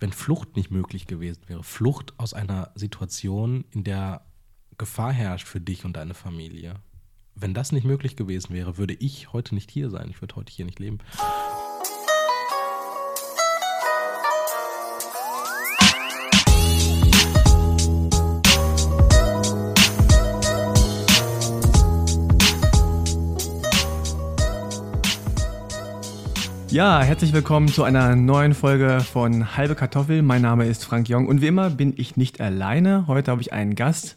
wenn Flucht nicht möglich gewesen wäre, Flucht aus einer Situation, in der Gefahr herrscht für dich und deine Familie. Wenn das nicht möglich gewesen wäre, würde ich heute nicht hier sein. Ich würde heute hier nicht leben. Ja, herzlich willkommen zu einer neuen Folge von Halbe Kartoffel. Mein Name ist Frank Jong und wie immer bin ich nicht alleine. Heute habe ich einen Gast.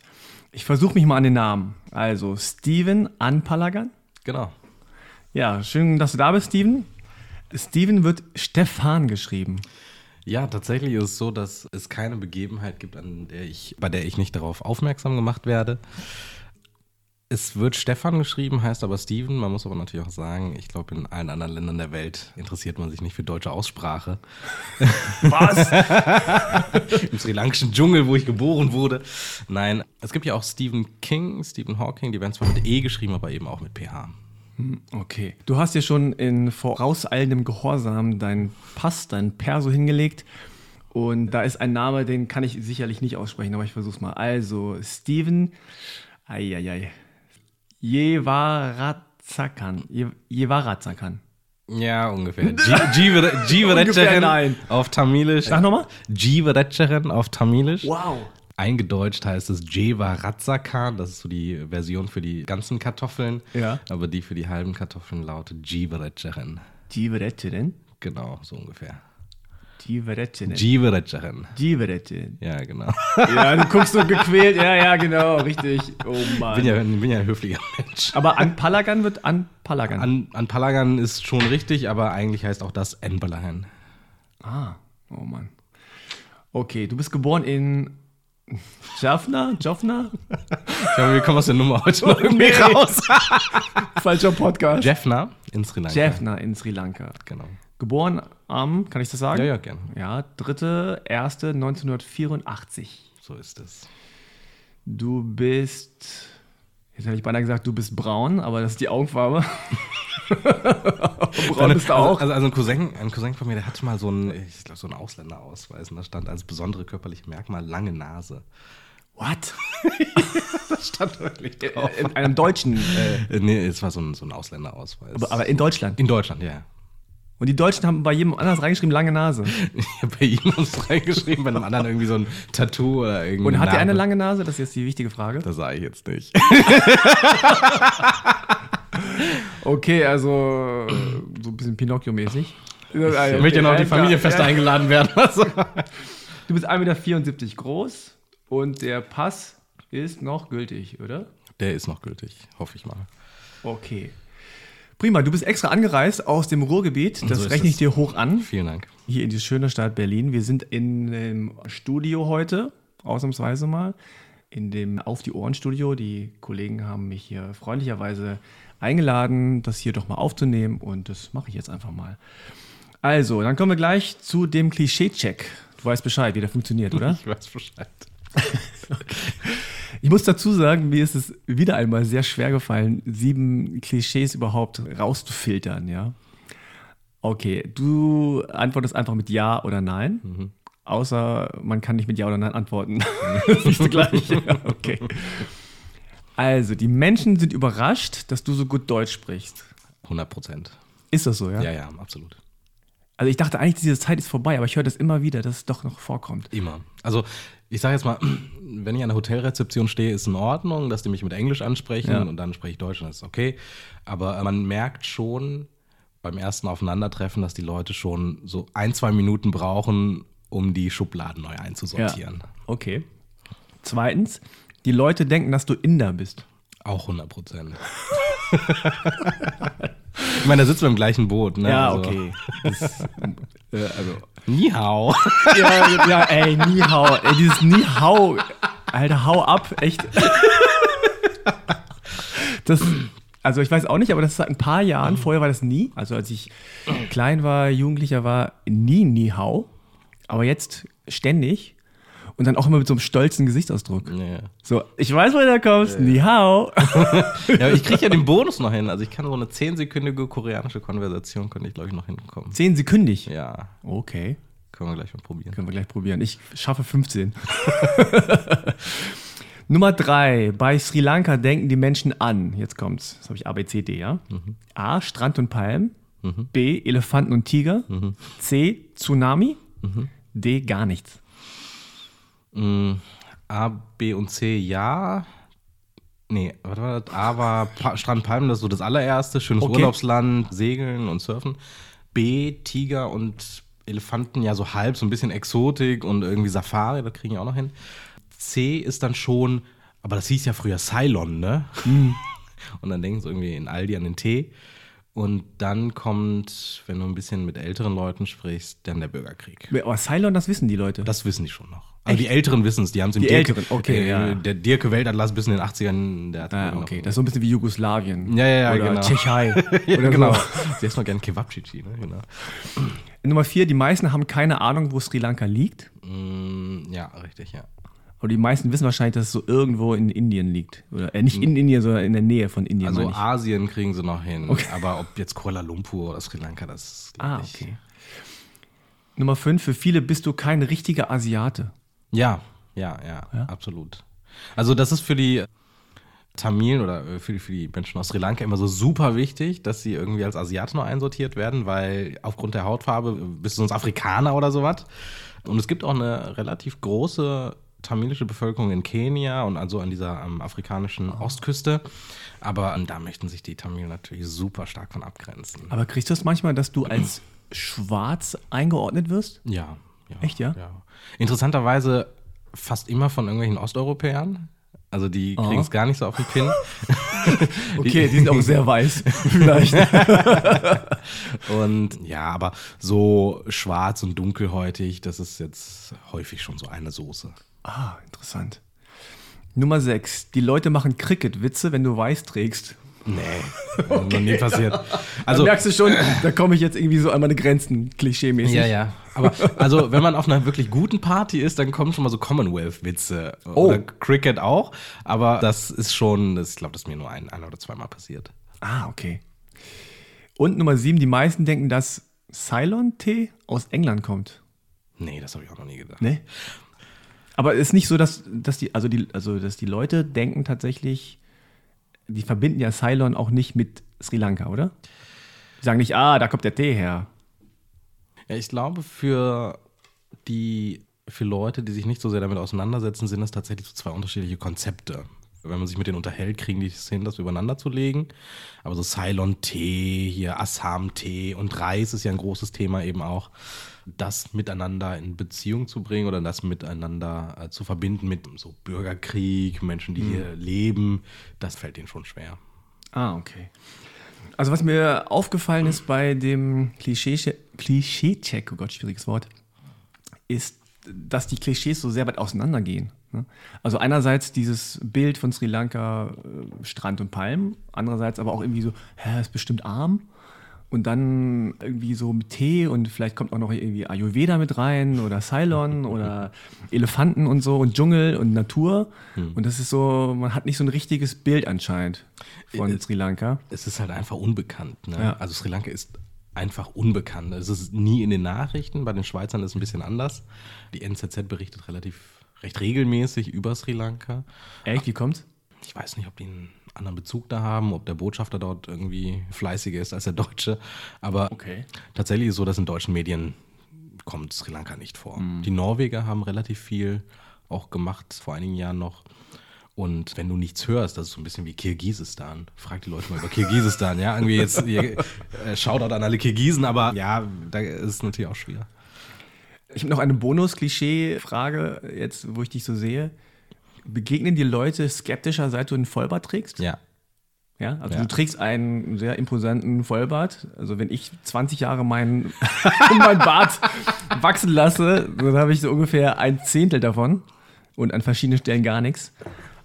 Ich versuche mich mal an den Namen. Also Steven Anpalagan. Genau. Ja, schön, dass du da bist, Steven. Steven wird Stefan geschrieben. Ja, tatsächlich ist es so, dass es keine Begebenheit gibt, an der ich, bei der ich nicht darauf aufmerksam gemacht werde. Es wird Stefan geschrieben, heißt aber Steven. Man muss aber natürlich auch sagen, ich glaube, in allen anderen Ländern der Welt interessiert man sich nicht für deutsche Aussprache. Was? Im sri lankischen Dschungel, wo ich geboren wurde. Nein, es gibt ja auch Stephen King, Stephen Hawking, die werden zwar mit E geschrieben, aber eben auch mit PH. Okay. Du hast dir schon in vorauseilendem Gehorsam deinen Pass, deinen Perso hingelegt. Und da ist ein Name, den kann ich sicherlich nicht aussprechen, aber ich versuch's mal. Also, Steven. Eieiei. Jevarazakan. Je- Jevarazakan. Ja, ungefähr. Nein. auf Tamilisch. Sag nochmal. Jivaretcheren auf Tamilisch. Wow. Eingedeutscht heißt es Jeva Ratzakan, das ist so die Version für die ganzen Kartoffeln. Ja. Aber die für die halben Kartoffeln lautet Jivaretcheren. Jivaretcheren. Genau, so ungefähr. Jivaretcheren. Jivaretcheren. Jivaretcheren. Ja, genau. Ja, du guckst so gequält. Ja, ja, genau. Richtig. Oh Mann. Bin ja, bin ja ein höflicher Mensch. aber an Palagan wird an Palagan. An, an Palagan ist schon richtig, aber eigentlich heißt auch das Enbalahan. Ah, oh Mann. Okay, du bist geboren in Jaffna? Jaffna? Ich glaube, wir kommen aus der Nummer heute noch irgendwie nee. raus. Falscher Podcast. Jaffna in Sri Lanka. Jaffna in Sri Lanka. Genau. Geboren am, kann ich das sagen? Ja, ja, gerne. Ja, 3.1.1984. So ist es. Du bist, jetzt hätte ich beinahe gesagt, du bist braun, aber das ist die Augenfarbe. braun bist du also, auch. Also, also ein, Cousin, ein Cousin von mir, der hatte mal so einen, ich glaube, so einen Ausländerausweis und da stand als besondere körperliche Merkmal lange Nase. What? Das stand wirklich drauf. In einem deutschen, äh, Äh, nee, es war so ein, so ein Ausländerausweis. aber, aber in Deutschland. in Deutschland, ja. Und die Deutschen haben bei jedem anders reingeschrieben, lange Nase. Ich habe bei ihm uns reingeschrieben, bei einem anderen irgendwie so ein Tattoo oder irgendwie. Und hat er eine lange Nase? Das ist jetzt die wichtige Frage. Das sage ich jetzt nicht. Okay, also so ein bisschen Pinocchio-mäßig. Ich möchte ja noch auf die Familienfeste eingeladen werden. Also. Du bist 1,74 Meter groß und der Pass ist noch gültig, oder? Der ist noch gültig, hoffe ich mal. Okay. Prima, du bist extra angereist aus dem Ruhrgebiet. Das So rechne ich es. dir hoch an. Vielen Dank. Hier in die schöne Stadt Berlin. Wir sind in dem Studio heute, ausnahmsweise mal. In dem Auf die Ohren Studio. Die Kollegen haben mich hier freundlicherweise eingeladen, das hier doch mal aufzunehmen und das mache ich jetzt einfach mal. Also, dann kommen wir gleich zu dem Klischee-Check. Du weißt Bescheid, wie der funktioniert, oder? Ich weiß Bescheid. Ich muss dazu sagen, mir ist es wieder einmal sehr schwer gefallen, sieben Klischees überhaupt rauszufiltern, ja. Okay, du antwortest einfach mit Ja oder Nein. Außer man kann nicht mit Ja oder Nein antworten. siehst du gleich. Ja, okay. Also, die Menschen sind überrascht, dass du so gut Deutsch sprichst. 100 Prozent. Ist das so, ja? Ja, ja, absolut. Also ich dachte eigentlich, diese Zeit ist vorbei, aber ich höre das immer wieder, dass es doch noch vorkommt. Immer. Also, ich sage jetzt mal, wenn ich an der Hotelrezeption stehe, ist in Ordnung, dass die mich mit Englisch ansprechen Ja. und dann spreche ich Deutsch und das ist okay. Aber man merkt schon beim ersten Aufeinandertreffen, dass die Leute schon so ein, zwei Minuten brauchen, um die Schubladen neu einzusortieren. Okay. Zweitens, die Leute denken, dass du Inder bist. Auch 100 Prozent. ich meine, da sitzen wir im gleichen Boot. Ne? Also, Das, äh, also, Ni hao. ja, ja, ey, nie hau. Ey, dieses nie hau. Alter, hau ab, echt. Das, also ich weiß auch nicht, aber das ist seit ein paar Jahren. Vorher war das nie. Also als ich klein war, Jugendlicher war, nie nie hau. Aber jetzt ständig. Und dann auch immer mit so einem stolzen Gesichtsausdruck. Ja. So, ich weiß, woher du kommst. Ni hao. ja, aber ich kriege ja den Bonus noch hin. Also ich kann so eine zehnsekündige koreanische Konversation, könnte ich glaube ich noch hinkommen. Zehn sekündig. Ja. Okay. Können wir gleich mal probieren. Können wir gleich probieren. Ich schaffe 15. Nummer drei. Bei Sri Lanka denken die Menschen an. Jetzt kommt's. Das habe ich A, B, C, D, ja? Mhm. A. Strand und Palmen. Mhm. B. Elefanten und Tiger. Mhm. C. Tsunami. Mhm. D. Gar nichts. A, B und C ja. Nee, was war das? A war pa Strand Palmen, das ist so das allererste. Schönes okay. Urlaubsland, Segeln und Surfen. B, Tiger und Elefanten, ja, so halb, so ein bisschen Exotik und irgendwie Safari, das kriegen die auch noch hin. C ist dann schon, aber das hieß ja früher Ceylon, ne? Mhm. Und dann denken sie irgendwie in Aldi an den Tee. Und dann kommt, wenn du ein bisschen mit älteren Leuten sprichst, dann der Bürgerkrieg. Aber Ceylon, das wissen die Leute. Das wissen die schon noch. Also die Älteren wissen es, die haben es im Die Dirk, Älteren, okay, äh, ja. Der Dirke Weltatlas bis in den 80ern, der hat Ah, noch- okay. Das ist so ein bisschen wie Jugoslawien. Ja, ja, ja, Oder genau. Tschechei. ja, Oder genau. Sie essen noch gern Kebabchichi, ne? Genau. Nummer vier. Die meisten haben keine Ahnung, wo Sri Lanka liegt. Mm, ja, richtig, ja. Aber die meisten wissen wahrscheinlich, dass es so irgendwo in Indien liegt. Oder äh, nicht in Indien, sondern in der Nähe von Indien. Also. Asien kriegen sie noch hin, aber ob jetzt Kuala Lumpur oder Sri Lanka, das glaub Ah, okay. Nummer 5. Für viele bist du kein richtiger Asiate. Ja, ja, ja, Ja? absolut. Also das ist für die Tamilen oder äh, für die, für die Menschen aus Sri Lanka immer so super wichtig, dass sie irgendwie als Asiaten nur einsortiert werden, weil aufgrund der Hautfarbe bist du sonst Afrikaner oder sowas. Und es gibt auch eine relativ große tamilische Bevölkerung in Kenia und also an dieser ähm, afrikanischen Ostküste. Aber ähm, da möchten sich die Tamilen natürlich super stark von abgrenzen. Aber kriegst du das manchmal, dass du als schwarz eingeordnet wirst? Ja, ja. Echt, ja? ja? Interessanterweise fast immer von irgendwelchen Osteuropäern. Also die Aha. kriegen es gar nicht so auf den Pin. Okay, die sind auch sehr weiß. Vielleicht. Und ja, aber so schwarz und dunkelhäutig, das ist jetzt häufig schon so eine Soße. ah, interessant. Nummer 6. Die Leute machen Cricket-Witze, wenn du weiß trägst. Nee, noch nie passiert. Also Also, merkst du schon, da komme ich jetzt irgendwie so an meine Grenzen, klischee-mäßig. ja, ja. Aber also, wenn man auf einer wirklich guten Party ist, dann kommen schon mal so Commonwealth-Witze. Oh. Oder Cricket auch. Aber das ist schon, das, ich glaube, das ist mir nur ein, ein oder zweimal passiert. Ah, okay. Und Nummer 7. Die meisten denken, dass Ceylon-Tee aus England kommt. Nee, das habe ich auch noch nie gedacht. Ne? Aber es ist nicht so, dass, dass, die, also die, also dass die Leute denken tatsächlich, die verbinden ja Ceylon auch nicht mit Sri Lanka, oder? Die sagen nicht, ah, da kommt der Tee her. Ja, ich glaube, für die für Leute, die sich nicht so sehr damit auseinandersetzen, sind das tatsächlich so zwei unterschiedliche Konzepte. Wenn man sich mit denen unterhält, kriegen die es hin, das übereinander zu legen. Aber so Ceylon-Tee, hier Assam-Tee und Reis ist ja ein großes Thema eben auch. Das miteinander in Beziehung zu bringen oder das miteinander äh, zu verbinden mit so Bürgerkrieg, Menschen, die hier leben, das fällt denen schon schwer. Ah, okay. Also was mir aufgefallen ist bei dem Klischee- Klischee-Check, oh Gott, schwieriges Wort, ist, dass die Klischees so sehr weit auseinandergehen. ne? Also einerseits dieses Bild von Sri Lanka, äh, Strand und Palmen, andererseits aber auch irgendwie so, hä, ist bestimmt arm. Und dann irgendwie so mit Tee und vielleicht kommt auch noch irgendwie Ayurveda mit rein oder Ceylon oder Elefanten und so und Dschungel und Natur. Und das ist so, man hat nicht so ein richtiges Bild anscheinend von Äh, Sri Lanka. es ist halt einfach unbekannt. Ne? Ja. Also Sri Lanka ist einfach unbekannt. Es ist nie in den Nachrichten. Bei den Schweizern ist es ein bisschen anders. Die NZZ berichtet relativ recht regelmäßig über Sri Lanka. Echt, wie kommt's? Ich weiß nicht, ob die einen anderen Bezug da haben, ob der Botschafter dort irgendwie fleißiger ist als der Deutsche. Aber Okay. tatsächlich ist es so, dass in deutschen Medien kommt Sri Lanka nicht vor. Die Norweger haben relativ viel auch gemacht, vor einigen Jahren noch. Und wenn du nichts hörst, das ist so ein bisschen wie Kirgisistan. Frag die Leute mal über Kirgisistan, ja. Irgendwie jetzt äh, Shoutout an alle Kirgisen, aber ja, da ist es natürlich auch schwer. Ich habe noch eine Bonus-Klischee-Frage, jetzt, wo ich dich so sehe. Begegnen dir Leute skeptischer, seit du einen Vollbart trägst? Ja. Ja, also Ja. du trägst einen sehr imposanten Vollbart. Also wenn ich 20 Jahre meinen mein Bart wachsen lasse, dann habe ich so ungefähr ein Zehntel davon und an verschiedenen Stellen gar nichts.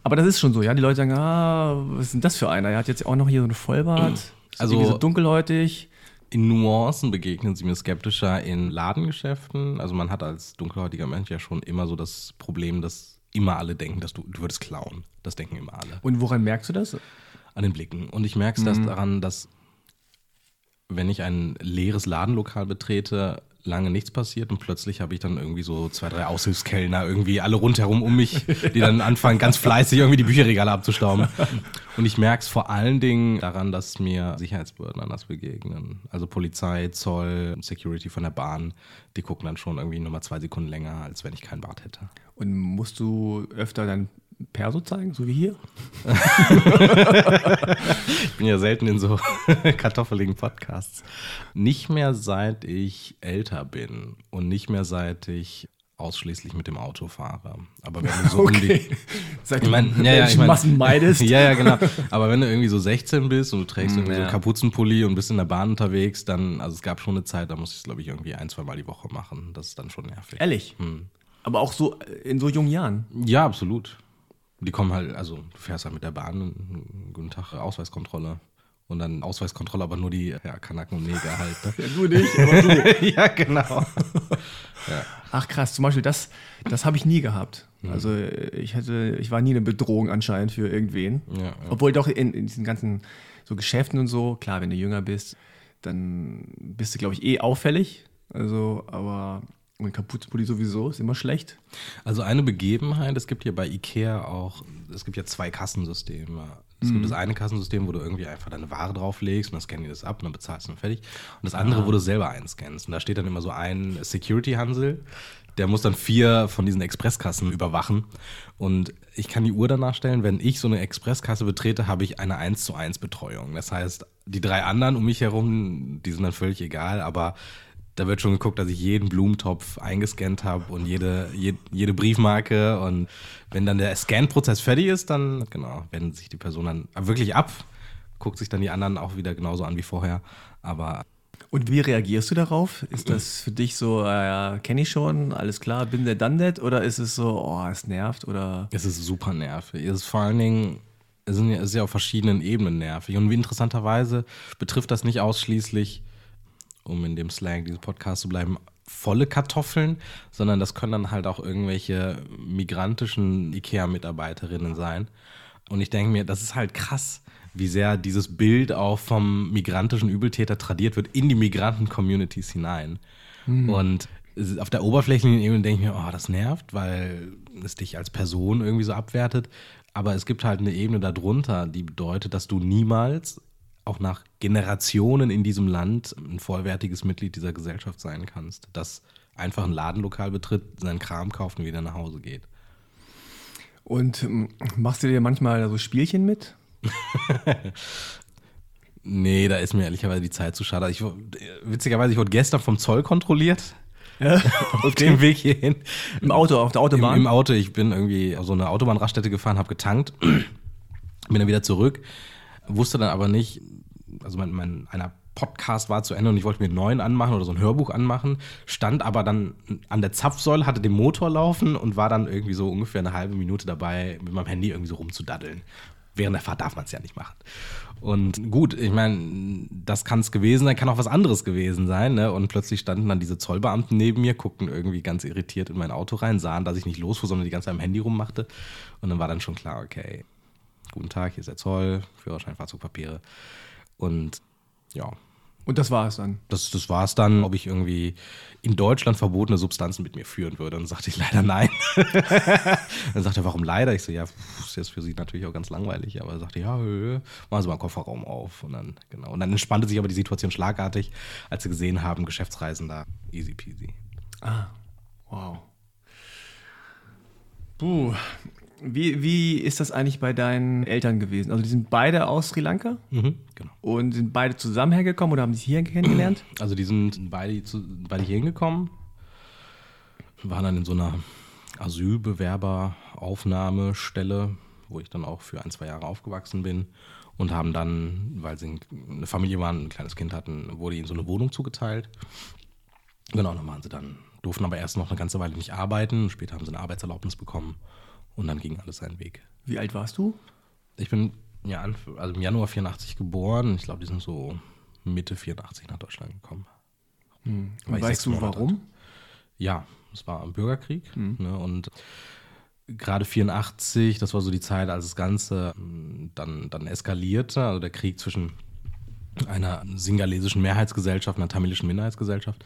Aber das ist schon so, ja. Die Leute sagen, ah, was ist denn das für einer? Er hat jetzt auch noch hier so einen Vollbart. Also- so dunkelhäutig. In Nuancen begegnen sie mir skeptischer in Ladengeschäften. Also man hat als dunkelhäutiger Mensch ja schon immer so das Problem, dass immer alle denken, dass du, du würdest klauen. Das denken immer alle. Und woran merkst du das? An den Blicken. Und ich merke es das daran, dass wenn ich ein leeres Ladenlokal betrete, lange nichts passiert und plötzlich habe ich dann irgendwie so zwei, drei Aushilfskellner irgendwie alle rundherum um mich, die dann anfangen ganz fleißig irgendwie die Bücherregale abzustauben. Und ich merke es vor allen Dingen daran, dass mir Sicherheitsbehörden anders begegnen. Also Polizei, Zoll, Security von der Bahn, die gucken dann schon irgendwie nochmal zwei Sekunden länger, als wenn ich keinen Bart hätte. Und musst du öfter dein Perso zeigen, so wie hier? ich bin ja selten in so kartoffeligen Podcasts. Nicht mehr seit ich älter bin und nicht mehr seit ich ausschließlich mit dem Auto fahre. Aber wenn du so okay. um die. Seit ich mein, ja, ja, ich mein, Massen meidest. ja, ja, genau. Aber wenn du irgendwie so 16 bist und du trägst mm, irgendwie ja. so einen Kapuzenpulli und bist in der Bahn unterwegs, dann, also es gab schon eine Zeit, da musste ich es, glaube ich, irgendwie ein, zwei Mal die Woche machen. Das ist dann schon nervig. Ehrlich? Hm. Aber auch so in so jungen Jahren? Ja, absolut. Die kommen halt, also du fährst halt mit der Bahn, guten Tag, Ausweiskontrolle. Und dann Ausweiskontrolle, aber nur die ja, Kanaken und Neger halt. Ne? ja, nur nicht, aber du. ja, genau. ja. Ach krass, zum Beispiel das, das habe ich nie gehabt. Mhm. Also ich hatte, ich war nie eine Bedrohung anscheinend für irgendwen. Ja, ja. Obwohl doch in, in, diesen ganzen so Geschäften und so, klar, wenn du jünger bist, dann bist du, glaube ich, eh auffällig. Also, aber und Kapuzenpulli sowieso, ist immer schlecht. Also eine Begebenheit, es gibt hier bei Ikea auch, es gibt ja zwei Kassensysteme. Es mhm. gibt das eine Kassensystem, wo du irgendwie einfach deine Ware drauflegst und dann scannen die das ab und dann bezahlst du und fertig. Und das andere, ah. wo du selber einscannst. Und da steht dann immer so ein Security-Hansel, der muss dann vier von diesen Expresskassen überwachen. Und ich kann die Uhr danach stellen, wenn ich so eine Expresskasse betrete, habe ich eine 1 zu 1 Betreuung. Das heißt, die drei anderen um mich herum, die sind dann völlig egal, aber da wird schon geguckt, dass ich jeden Blumentopf eingescannt habe und jede, jede, jede, Briefmarke. Und wenn dann der Scan-Prozess fertig ist, dann genau, wendet sich die Person dann wirklich ab, guckt sich dann die anderen auch wieder genauso an wie vorher. Aber und wie reagierst du darauf? Ist das für dich so, äh, kenne ich schon, alles klar, bin der done that? Oder ist es so, oh, es nervt? Oder? Es ist super nervig. Es ist vor allen Dingen, es ist ja auf verschiedenen Ebenen nervig. Und wie interessanterweise betrifft das nicht ausschließlich um in dem Slang dieses Podcast zu bleiben, volle Kartoffeln, sondern das können dann halt auch irgendwelche migrantischen IKEA-Mitarbeiterinnen sein. Und ich denke mir, das ist halt krass, wie sehr dieses Bild auch vom migrantischen Übeltäter tradiert wird in die Migranten-Communities hinein. Mhm. Und auf der oberflächlichen Ebene denke ich mir, oh, das nervt, weil es dich als Person irgendwie so abwertet. Aber es gibt halt eine Ebene darunter, die bedeutet, dass du niemals auch nach Generationen in diesem Land ein vollwertiges Mitglied dieser Gesellschaft sein kannst, das einfach ein Ladenlokal betritt, seinen Kram kauft und wieder nach Hause geht. Und ähm, machst du dir manchmal so Spielchen mit? nee, da ist mir ehrlicherweise die Zeit zu schade. Ich, witzigerweise, ich wurde gestern vom Zoll kontrolliert. Ja, auf dem Weg hierhin. Im Auto, auf der Autobahn? Im, im Auto. Ich bin irgendwie auf so eine Autobahnraststätte gefahren, habe getankt, bin dann wieder zurück, wusste dann aber nicht, also mein, mein einer Podcast war zu Ende und ich wollte mir einen neuen anmachen oder so ein Hörbuch anmachen, stand aber dann an der Zapfsäule, hatte den Motor laufen und war dann irgendwie so ungefähr eine halbe Minute dabei, mit meinem Handy irgendwie so rumzudaddeln. Während der Fahrt darf man es ja nicht machen. Und gut, ich meine, das kann es gewesen sein, kann auch was anderes gewesen sein. Ne? Und plötzlich standen dann diese Zollbeamten neben mir, guckten irgendwie ganz irritiert in mein Auto rein, sahen, dass ich nicht losfuhr, sondern die ganze Zeit am Handy rummachte. Und dann war dann schon klar, okay, guten Tag, hier ist der Zoll, Führerschein, Fahrzeugpapiere. Und ja. Und das war es dann? Das, das war es dann, ob ich irgendwie in Deutschland verbotene Substanzen mit mir führen würde. Und dann sagte ich leider nein. dann sagte er, warum leider? Ich so, ja, ist jetzt für Sie natürlich auch ganz langweilig. Aber er sagte, ja, hö, machen Sie mal einen Kofferraum auf. Und dann, genau. Und dann entspannte sich aber die Situation schlagartig, als sie gesehen haben, Geschäftsreisender, easy peasy. Ah, wow. Puh, wie, wie ist das eigentlich bei deinen Eltern gewesen? Also die sind beide aus Sri Lanka mhm, genau. und sind beide zusammen hergekommen oder haben sich hier kennengelernt? Also die sind beide, zu, beide hier hingekommen, waren dann in so einer Asylbewerberaufnahmestelle, wo ich dann auch für ein, zwei Jahre aufgewachsen bin und haben dann, weil sie eine Familie waren, ein kleines Kind hatten, wurde ihnen so eine Wohnung zugeteilt. Genau, dann waren sie dann, durften aber erst noch eine ganze Weile nicht arbeiten. Später haben sie eine Arbeitserlaubnis bekommen und dann ging alles seinen Weg. Wie alt warst du? Ich bin ja, also im Januar 84 geboren. Ich glaube, die sind so Mitte 84 nach Deutschland gekommen. Hm. weißt du warum? Alt. Ja, es war ein Bürgerkrieg. Hm. Ne, und gerade 84, das war so die Zeit, als das Ganze hm, dann, dann eskalierte. Also der Krieg zwischen einer singalesischen Mehrheitsgesellschaft, einer tamilischen Minderheitsgesellschaft.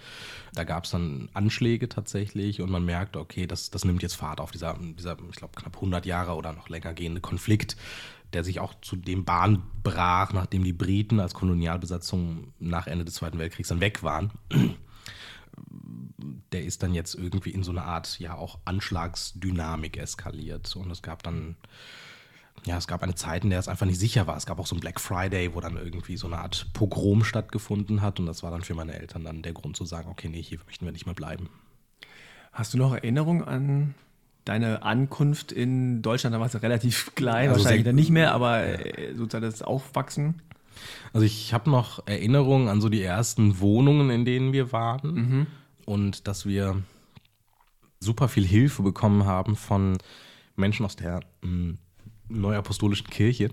Da gab es dann Anschläge tatsächlich und man merkt, okay, das, das nimmt jetzt Fahrt auf dieser, dieser ich glaube, knapp 100 Jahre oder noch länger gehende Konflikt, der sich auch zu dem Bahn brach, nachdem die Briten als Kolonialbesatzung nach Ende des Zweiten Weltkriegs dann weg waren. Der ist dann jetzt irgendwie in so eine Art, ja, auch Anschlagsdynamik eskaliert. Und es gab dann ja, es gab eine Zeit, in der es einfach nicht sicher war. Es gab auch so einen Black Friday, wo dann irgendwie so eine Art Pogrom stattgefunden hat. Und das war dann für meine Eltern dann der Grund zu sagen, okay, nee, hier möchten wir nicht mehr bleiben. Hast du noch Erinnerung an deine Ankunft in Deutschland? Da warst du relativ klein, also wahrscheinlich dann nicht mehr, aber ja. sozusagen das Aufwachsen. Also ich habe noch Erinnerungen an so die ersten Wohnungen, in denen wir waren. Mhm. Und dass wir super viel Hilfe bekommen haben von Menschen aus der hm, Neuapostolischen Kirche.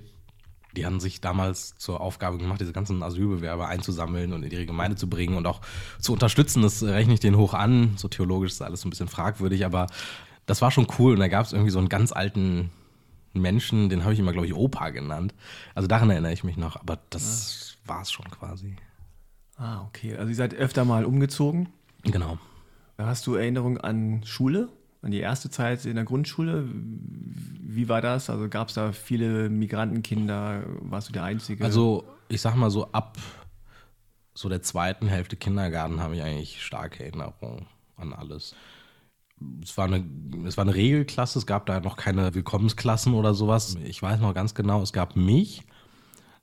Die haben sich damals zur Aufgabe gemacht, diese ganzen Asylbewerber einzusammeln und in ihre Gemeinde zu bringen und auch zu unterstützen. Das rechne ich denen hoch an. So theologisch ist alles ein bisschen fragwürdig, aber das war schon cool. Und da gab es irgendwie so einen ganz alten Menschen, den habe ich immer, glaube ich, Opa genannt. Also daran erinnere ich mich noch, aber das ja. war es schon quasi. Ah, okay. Also ihr seid öfter mal umgezogen? Genau. Hast du Erinnerung an Schule? An die erste Zeit in der Grundschule. Wie war das? Also gab es da viele Migrantenkinder? Warst du der Einzige? Also ich sag mal so ab so der zweiten Hälfte Kindergarten habe ich eigentlich starke Erinnerungen an alles. Es war, eine, es war eine Regelklasse, es gab da noch keine Willkommensklassen oder sowas. Ich weiß noch ganz genau, es gab mich,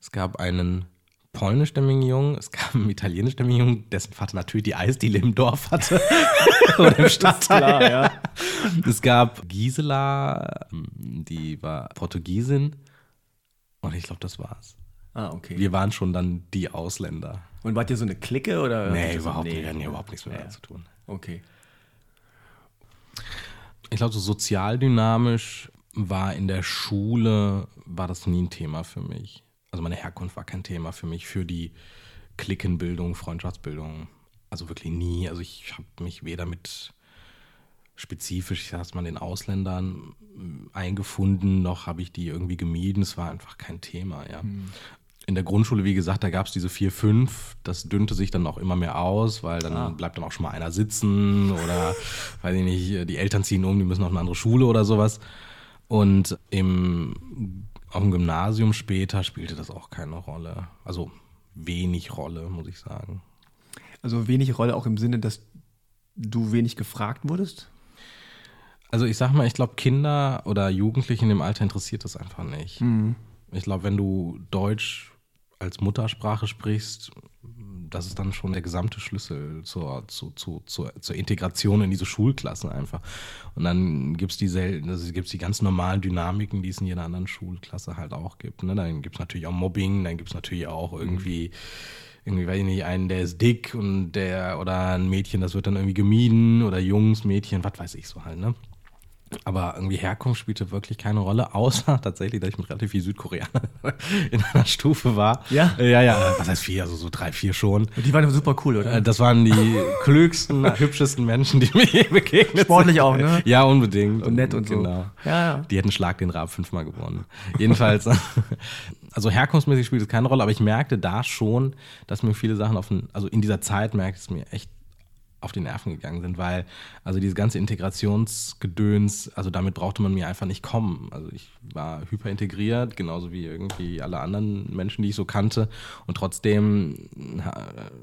es gab einen polnischstämmigen Jungen, es gab einen italienischstämmigen Jungen, dessen Vater natürlich die Eisdiele im Dorf hatte. Oder im Stadtteil. Klar, ja. Es gab Gisela, die war Portugiesin. Und ich glaube, das war's. Ah, okay. Wir waren schon dann die Ausländer. Und wart ihr so eine Clique oder? Nee, überhaupt nicht. Wir hatten überhaupt nichts mehr ja. zu tun. Okay. Ich glaube, so sozialdynamisch war in der Schule, war das nie ein Thema für mich also meine Herkunft war kein Thema für mich, für die Klickenbildung, Freundschaftsbildung. Also wirklich nie. Also ich habe mich weder mit spezifisch, ich sag mal, den Ausländern eingefunden, noch habe ich die irgendwie gemieden. Es war einfach kein Thema, ja. Hm. In der Grundschule, wie gesagt, da gab es diese vier, fünf. Das dünnte sich dann auch immer mehr aus, weil dann ah. bleibt dann auch schon mal einer sitzen oder, weiß ich nicht, die Eltern ziehen um, die müssen auf eine andere Schule oder sowas. Und im auf dem Gymnasium später spielte das auch keine Rolle. Also wenig Rolle, muss ich sagen. Also wenig Rolle auch im Sinne, dass du wenig gefragt wurdest? Also ich sag mal, ich glaube, Kinder oder Jugendliche in dem Alter interessiert das einfach nicht. Mhm. Ich glaube, wenn du Deutsch als Muttersprache sprichst, das ist dann schon der gesamte Schlüssel zur, zu, zu, zur, zur Integration in diese Schulklassen einfach. Und dann gibt es die, also gibt's die ganz normalen Dynamiken, die es in jeder anderen Schulklasse halt auch gibt. Ne? Dann gibt es natürlich auch Mobbing, dann gibt es natürlich auch irgendwie irgendwie, weiß ich nicht, einen, der ist dick und der, oder ein Mädchen, das wird dann irgendwie gemieden oder Jungs, Mädchen, was weiß ich so halt, ne? Aber irgendwie Herkunft spielte wirklich keine Rolle, außer tatsächlich, dass ich mit relativ viel Südkoreaner in einer Stufe war. Ja? Ja, ja. Was heißt vier? Also so drei, vier schon. Und die waren super cool, oder? Äh, das waren die klügsten, hübschesten Menschen, die mir je begegnet Sportlich sind. auch, ne? Ja, unbedingt. Und nett und so. Genau. Ja, ja. Die hätten Schlag den Rab fünfmal gewonnen. Jedenfalls, also herkunftsmäßig spielt es keine Rolle, aber ich merkte da schon, dass mir viele Sachen auf den, also in dieser Zeit merkte es mir echt auf die Nerven gegangen sind, weil also dieses ganze Integrationsgedöns, also damit brauchte man mir einfach nicht kommen. Also ich war hyper integriert, genauso wie irgendwie alle anderen Menschen, die ich so kannte. Und trotzdem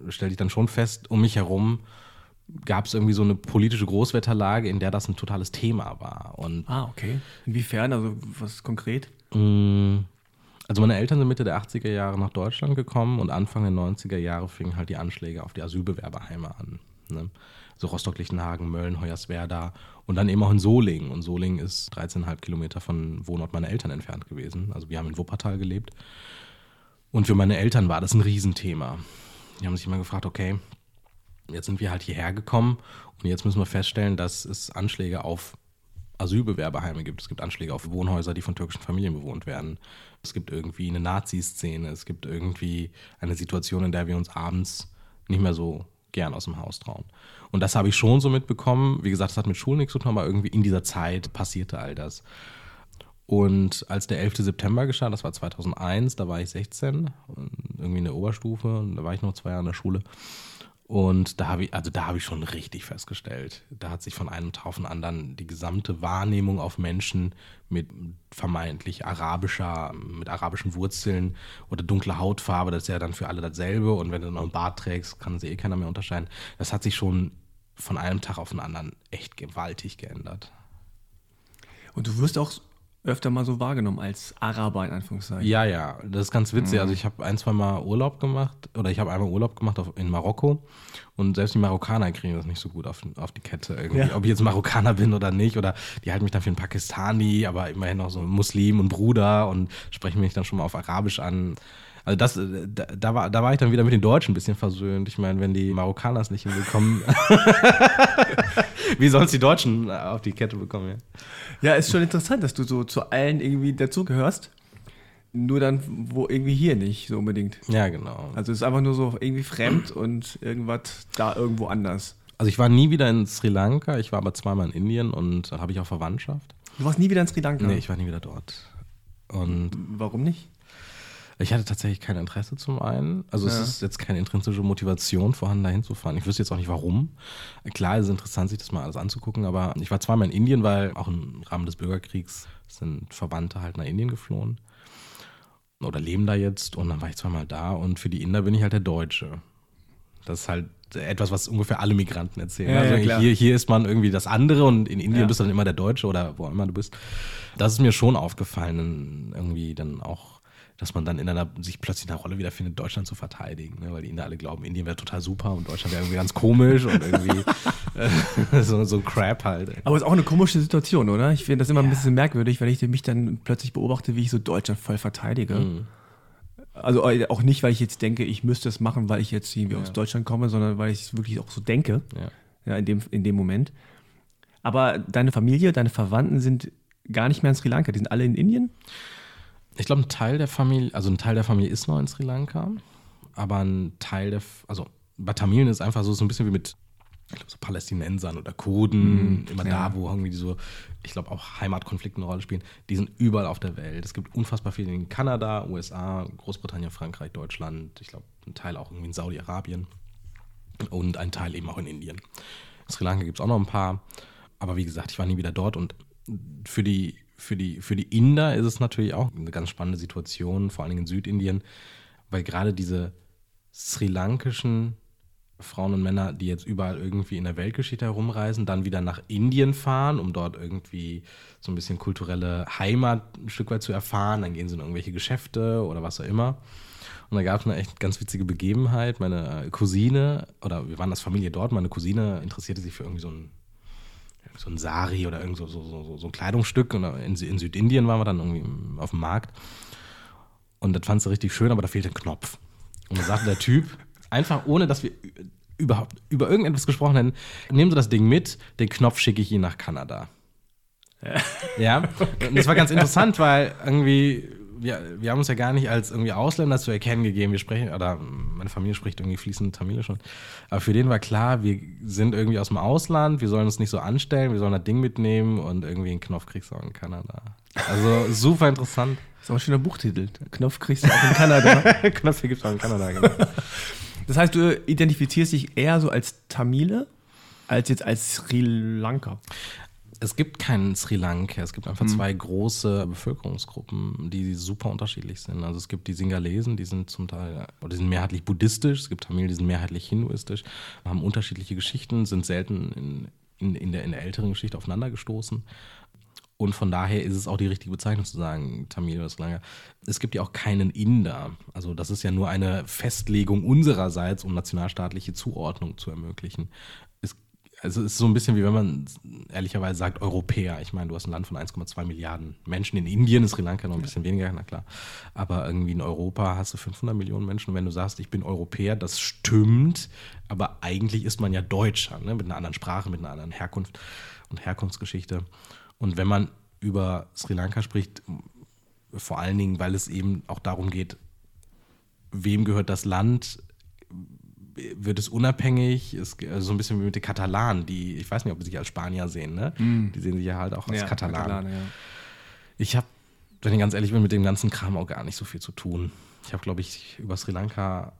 stellte ich dann schon fest, um mich herum gab es irgendwie so eine politische Großwetterlage, in der das ein totales Thema war. Und ah, okay. Inwiefern? Also was konkret? Mm, also meine Eltern sind Mitte der 80er Jahre nach Deutschland gekommen und Anfang der 90er Jahre fingen halt die Anschläge auf die Asylbewerberheime an. Ne? So Rostock-Lichtenhagen, Mölln, Hoyerswerda und dann eben auch in Solingen. Und Solingen ist 13,5 Kilometer von Wohnort meiner Eltern entfernt gewesen. Also wir haben in Wuppertal gelebt. Und für meine Eltern war das ein Riesenthema. Die haben sich immer gefragt, okay, jetzt sind wir halt hierher gekommen und jetzt müssen wir feststellen, dass es Anschläge auf Asylbewerberheime gibt. Es gibt Anschläge auf Wohnhäuser, die von türkischen Familien bewohnt werden. Es gibt irgendwie eine Nazi-Szene. Es gibt irgendwie eine Situation, in der wir uns abends nicht mehr so gern aus dem Haus trauen. Und das habe ich schon so mitbekommen. Wie gesagt, das hat mit Schulen nichts zu tun, aber irgendwie in dieser Zeit passierte all das. Und als der 11. September geschah, das war 2001, da war ich 16, irgendwie in der Oberstufe, und da war ich noch zwei Jahre in der Schule. Und da habe ich, also da habe ich schon richtig festgestellt, da hat sich von einem Tag auf den anderen die gesamte Wahrnehmung auf Menschen mit vermeintlich arabischer, mit arabischen Wurzeln oder dunkler Hautfarbe, das ist ja dann für alle dasselbe. Und wenn du noch einen Bart trägst, kann sie eh keiner mehr unterscheiden. Das hat sich schon von einem Tag auf den anderen echt gewaltig geändert. Und du wirst auch öfter mal so wahrgenommen als Araber in Anführungszeichen. Ja, ja, das ist ganz witzig. Mhm. Also ich habe ein, zwei Mal Urlaub gemacht oder ich habe einmal Urlaub gemacht auf, in Marokko und selbst die Marokkaner kriegen das nicht so gut auf, auf die Kette irgendwie. Ja. Ob ich jetzt Marokkaner bin oder nicht oder die halten mich dann für einen Pakistani, aber immerhin noch so Muslim und Bruder und sprechen mich dann schon mal auf Arabisch an. Also das, äh, da, da, war, da war ich dann wieder mit den Deutschen ein bisschen versöhnt. Ich meine, wenn die Marokkaner es nicht hinbekommen, wie sollen es die Deutschen auf die Kette bekommen? Ja? ja, ist schon interessant, dass du so zu allen irgendwie dazugehörst. Nur dann, wo irgendwie hier nicht so unbedingt. Ja, genau. Also es ist einfach nur so irgendwie fremd und irgendwas da irgendwo anders. Also ich war nie wieder in Sri Lanka, ich war aber zweimal in Indien und habe ich auch Verwandtschaft. Du warst nie wieder in Sri Lanka? Nee, ich war nie wieder dort. Und Warum nicht? Ich hatte tatsächlich kein Interesse zum einen. Also ja. es ist jetzt keine intrinsische Motivation vorhanden, da hinzufahren. Ich wüsste jetzt auch nicht warum. Klar, es ist interessant, sich das mal alles anzugucken, aber ich war zweimal in Indien, weil auch im Rahmen des Bürgerkriegs sind Verwandte halt nach Indien geflohen. Oder leben da jetzt und dann war ich zweimal da und für die Inder bin ich halt der Deutsche. Das ist halt etwas, was ungefähr alle Migranten erzählen. Ja, also ja, hier, hier ist man irgendwie das andere und in Indien ja. bist du dann immer der Deutsche oder wo immer du bist. Das ist mir schon aufgefallen, irgendwie dann auch dass man dann in einer, sich plötzlich in einer Rolle wiederfindet, Deutschland zu verteidigen, ne? weil die Inder alle glauben, Indien wäre total super und Deutschland wäre irgendwie ganz komisch und irgendwie äh, so, so ein Crap halt. Ey. Aber es ist auch eine komische Situation, oder? Ich finde das immer ja. ein bisschen merkwürdig, wenn ich mich dann plötzlich beobachte, wie ich so Deutschland voll verteidige. Mhm. Also äh, auch nicht, weil ich jetzt denke, ich müsste es machen, weil ich jetzt irgendwie ja. aus Deutschland komme, sondern weil ich es wirklich auch so denke. Ja. ja. in, dem, in dem Moment. Aber deine Familie, deine Verwandten sind gar nicht mehr in Sri Lanka, die sind alle in Indien? Ich glaube, ein Teil der Familie, also ein Teil der Familie ist noch in Sri Lanka, aber ein Teil der, also bei Tamilen ist es einfach so, so ein bisschen wie mit ich glaube, so Palästinensern oder Kurden, mm, immer ja. da, wo irgendwie so, ich glaube, auch Heimatkonflikte eine Rolle spielen, die sind überall auf der Welt. Es gibt unfassbar viele in Kanada, USA, Großbritannien, Frankreich, Deutschland, ich glaube, ein Teil auch irgendwie in Saudi-Arabien und ein Teil eben auch in Indien. In Sri Lanka gibt es auch noch ein paar, aber wie gesagt, ich war nie wieder dort und für die für die, für die Inder ist es natürlich auch eine ganz spannende Situation, vor allen Dingen in Südindien, weil gerade diese sri lankischen Frauen und Männer, die jetzt überall irgendwie in der Weltgeschichte herumreisen, dann wieder nach Indien fahren, um dort irgendwie so ein bisschen kulturelle Heimat ein Stück weit zu erfahren. Dann gehen sie in irgendwelche Geschäfte oder was auch immer. Und da gab es eine echt ganz witzige Begebenheit. Meine Cousine, oder wir waren als Familie dort, meine Cousine interessierte sich für irgendwie so ein so ein Sari oder irgend so, so, so, so ein Kleidungsstück. Und in, in Südindien waren wir dann irgendwie auf dem Markt. Und das fand sie richtig schön, aber da fehlte ein Knopf. Und da sagte der Typ, einfach ohne dass wir überhaupt über irgendetwas gesprochen hätten, nehmen Sie das Ding mit, den Knopf schicke ich Ihnen nach Kanada. Ja. ja. Und das war ganz interessant, weil irgendwie wir, wir haben uns ja gar nicht als irgendwie Ausländer zu erkennen gegeben. Wir sprechen, oder meine Familie spricht irgendwie fließend Tamilisch schon. Aber für den war klar, wir sind irgendwie aus dem Ausland, wir sollen uns nicht so anstellen, wir sollen das Ding mitnehmen und irgendwie einen Knopf kriegst du auch in Kanada. Also super interessant. Das ist auch ein schöner Buchtitel. Knopf kriegst du auch in Kanada. Knopf gibt es auch in Kanada, genau. Das heißt, du identifizierst dich eher so als Tamile als jetzt als Sri Lanka es gibt keinen Sri Lanka. Es gibt einfach mhm. zwei große Bevölkerungsgruppen, die super unterschiedlich sind. Also es gibt die Singalesen, die sind zum Teil, oder die sind mehrheitlich buddhistisch. Es gibt Tamil, die sind mehrheitlich hinduistisch, haben unterschiedliche Geschichten, sind selten in, in, in, der, in der älteren Geschichte aufeinander gestoßen. Und von daher ist es auch die richtige Bezeichnung zu sagen, Tamil oder Sri Lanka. Es gibt ja auch keinen Inder. Also das ist ja nur eine Festlegung unsererseits, um nationalstaatliche Zuordnung zu ermöglichen also es ist so ein bisschen wie wenn man ehrlicherweise sagt Europäer. Ich meine, du hast ein Land von 1,2 Milliarden Menschen. In Indien ist Sri Lanka noch ein bisschen weniger, na klar. Aber irgendwie in Europa hast du 500 Millionen Menschen. Und wenn du sagst, ich bin Europäer, das stimmt. Aber eigentlich ist man ja Deutscher, ne? mit einer anderen Sprache, mit einer anderen Herkunft und Herkunftsgeschichte. Und wenn man über Sri Lanka spricht, vor allen Dingen, weil es eben auch darum geht, wem gehört das Land, wird es unabhängig, ist also so ein bisschen wie mit den Katalanen, die, ich weiß nicht, ob sie sich als Spanier sehen, ne? Mm. Die sehen sich ja halt auch als ja, Katalanen. Katalane, ja. Ich habe wenn ich ganz ehrlich bin, mit dem ganzen Kram auch gar nicht so viel zu tun. Ich habe, glaube ich, über Sri Lanka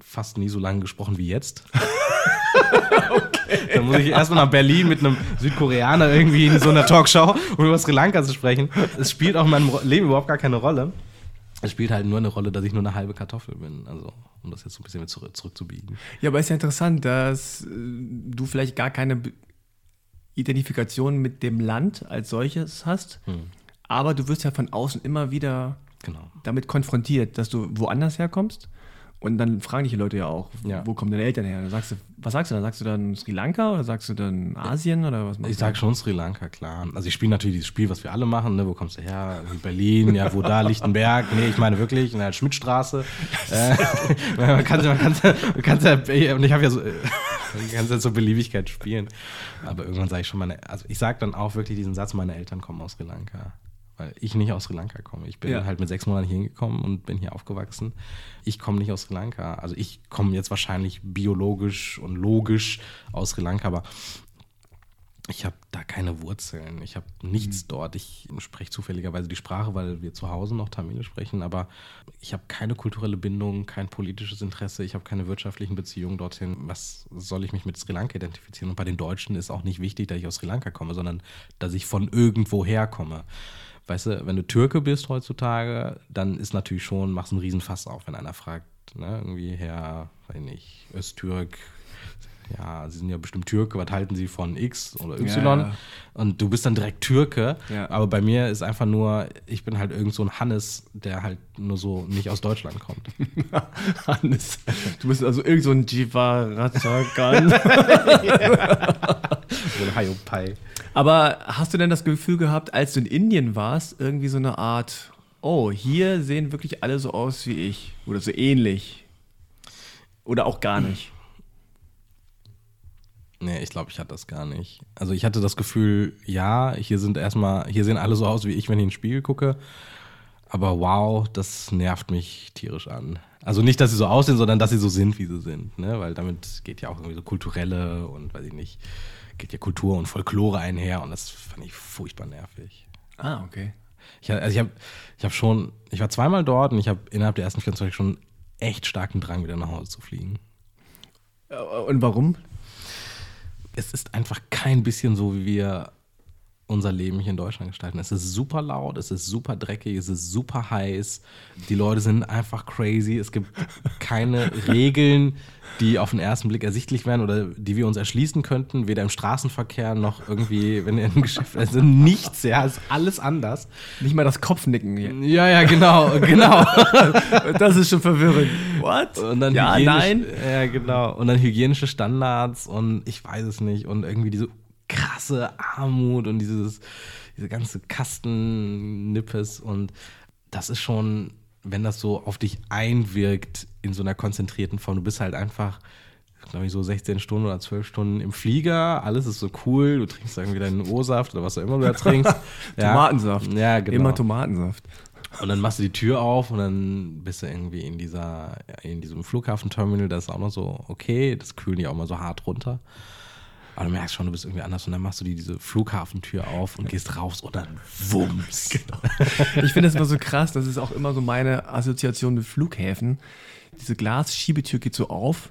fast nie so lange gesprochen wie jetzt. okay. Dann muss ich erstmal nach Berlin mit einem Südkoreaner irgendwie in so einer Talkshow, um über Sri Lanka zu sprechen. Es spielt auch in meinem Leben überhaupt gar keine Rolle. Es spielt halt nur eine Rolle, dass ich nur eine halbe Kartoffel bin. Also, um das jetzt so ein bisschen zurück, zurückzubiegen. Ja, aber es ist ja interessant, dass äh, du vielleicht gar keine Identifikation mit dem Land als solches hast. Hm. Aber du wirst ja von außen immer wieder genau. damit konfrontiert, dass du woanders herkommst und dann fragen dich die Leute ja auch, ja. wo kommen deine Eltern her? Dann sagst du, was sagst du dann? Sagst du dann Sri Lanka oder sagst du dann Asien oder was Ich sag schon Sri Lanka, klar. Also ich spiele natürlich dieses Spiel, was wir alle machen, ne? Wo kommst du her? In Berlin, ja, wo da, Lichtenberg? Nee, ich meine wirklich, in der Schmidtstraße. äh, man kann man kann's, man kann's ja, und ich habe ja so, man kann ja so Beliebigkeit spielen. Aber irgendwann sage ich schon meine, also ich sag dann auch wirklich diesen Satz, meine Eltern kommen aus Sri Lanka weil ich nicht aus Sri Lanka komme. Ich bin ja. halt mit sechs Monaten hier hingekommen und bin hier aufgewachsen. Ich komme nicht aus Sri Lanka. Also ich komme jetzt wahrscheinlich biologisch und logisch aus Sri Lanka, aber ich habe da keine Wurzeln. Ich habe nichts mhm. dort. Ich spreche zufälligerweise die Sprache, weil wir zu Hause noch Tamil sprechen, aber ich habe keine kulturelle Bindung, kein politisches Interesse, ich habe keine wirtschaftlichen Beziehungen dorthin. Was soll ich mich mit Sri Lanka identifizieren? Und bei den Deutschen ist auch nicht wichtig, dass ich aus Sri Lanka komme, sondern dass ich von irgendwo herkomme weißt du, wenn du Türke bist heutzutage, dann ist natürlich schon, machst einen Riesenfass auf, wenn einer fragt, ne, irgendwie Herr, weiß nicht, Östtürk, ja, sie sind ja bestimmt Türke, was halten sie von X oder Y? Ja, ja. Und du bist dann direkt Türke. Ja. Aber bei mir ist einfach nur, ich bin halt irgend so ein Hannes, der halt nur so nicht aus Deutschland kommt. Hannes. Du bist also irgend so ein Jiva Ratsakan. so ein Hayopai. Aber hast du denn das Gefühl gehabt, als du in Indien warst, irgendwie so eine Art, oh, hier sehen wirklich alle so aus wie ich oder so ähnlich? Oder auch gar nicht? Nee, ich glaube, ich hatte das gar nicht. Also ich hatte das Gefühl, ja, hier sind erstmal, hier sehen alle so aus wie ich, wenn ich ins Spiegel gucke. Aber wow, das nervt mich tierisch an. Also nicht, dass sie so aussehen, sondern dass sie so sind, wie sie sind. Ne? Weil damit geht ja auch irgendwie so kulturelle und weiß ich nicht, geht ja Kultur und Folklore einher und das fand ich furchtbar nervig. Ah, okay. Ich, also ich habe ich hab schon, ich war zweimal dort und ich habe innerhalb der ersten 24 schon echt starken Drang, wieder nach Hause zu fliegen. Äh, und warum? es ist einfach kein bisschen so, wie wir unser Leben hier in Deutschland gestalten. Es ist super laut, es ist super dreckig, es ist super heiß. Die Leute sind einfach crazy. Es gibt keine Regeln, die auf den ersten Blick ersichtlich wären oder die wir uns erschließen könnten, weder im Straßenverkehr noch irgendwie, wenn ihr im Geschäft. Also nichts, ja, es ist alles anders. Nicht mal das Kopfnicken hier. Ja, ja, genau, genau. das ist schon verwirrend. What? Und dann ja, nein. Ja, genau. Und dann hygienische Standards und ich weiß es nicht. Und irgendwie diese krasse Armut und dieses, diese ganze Kastennippes und das ist schon, wenn das so auf dich einwirkt in so einer konzentrierten Form, du bist halt einfach, glaube ich, so 16 Stunden oder 12 Stunden im Flieger, alles ist so cool, du trinkst irgendwie deinen O-Saft oder was auch immer du da trinkst. Tomatensaft. Ja, genau. Immer Tomatensaft. Und dann machst du die Tür auf und dann bist du irgendwie in dieser, in diesem Flughafenterminal, das ist auch noch so okay, das kühlen die auch mal so hart runter. Aber du merkst schon, du bist irgendwie anders und dann machst du die, diese Flughafentür auf und gehst raus und dann wumms. Genau. Ich finde das immer so krass, das ist auch immer so meine Assoziation mit Flughäfen. Diese Glasschiebetür geht so auf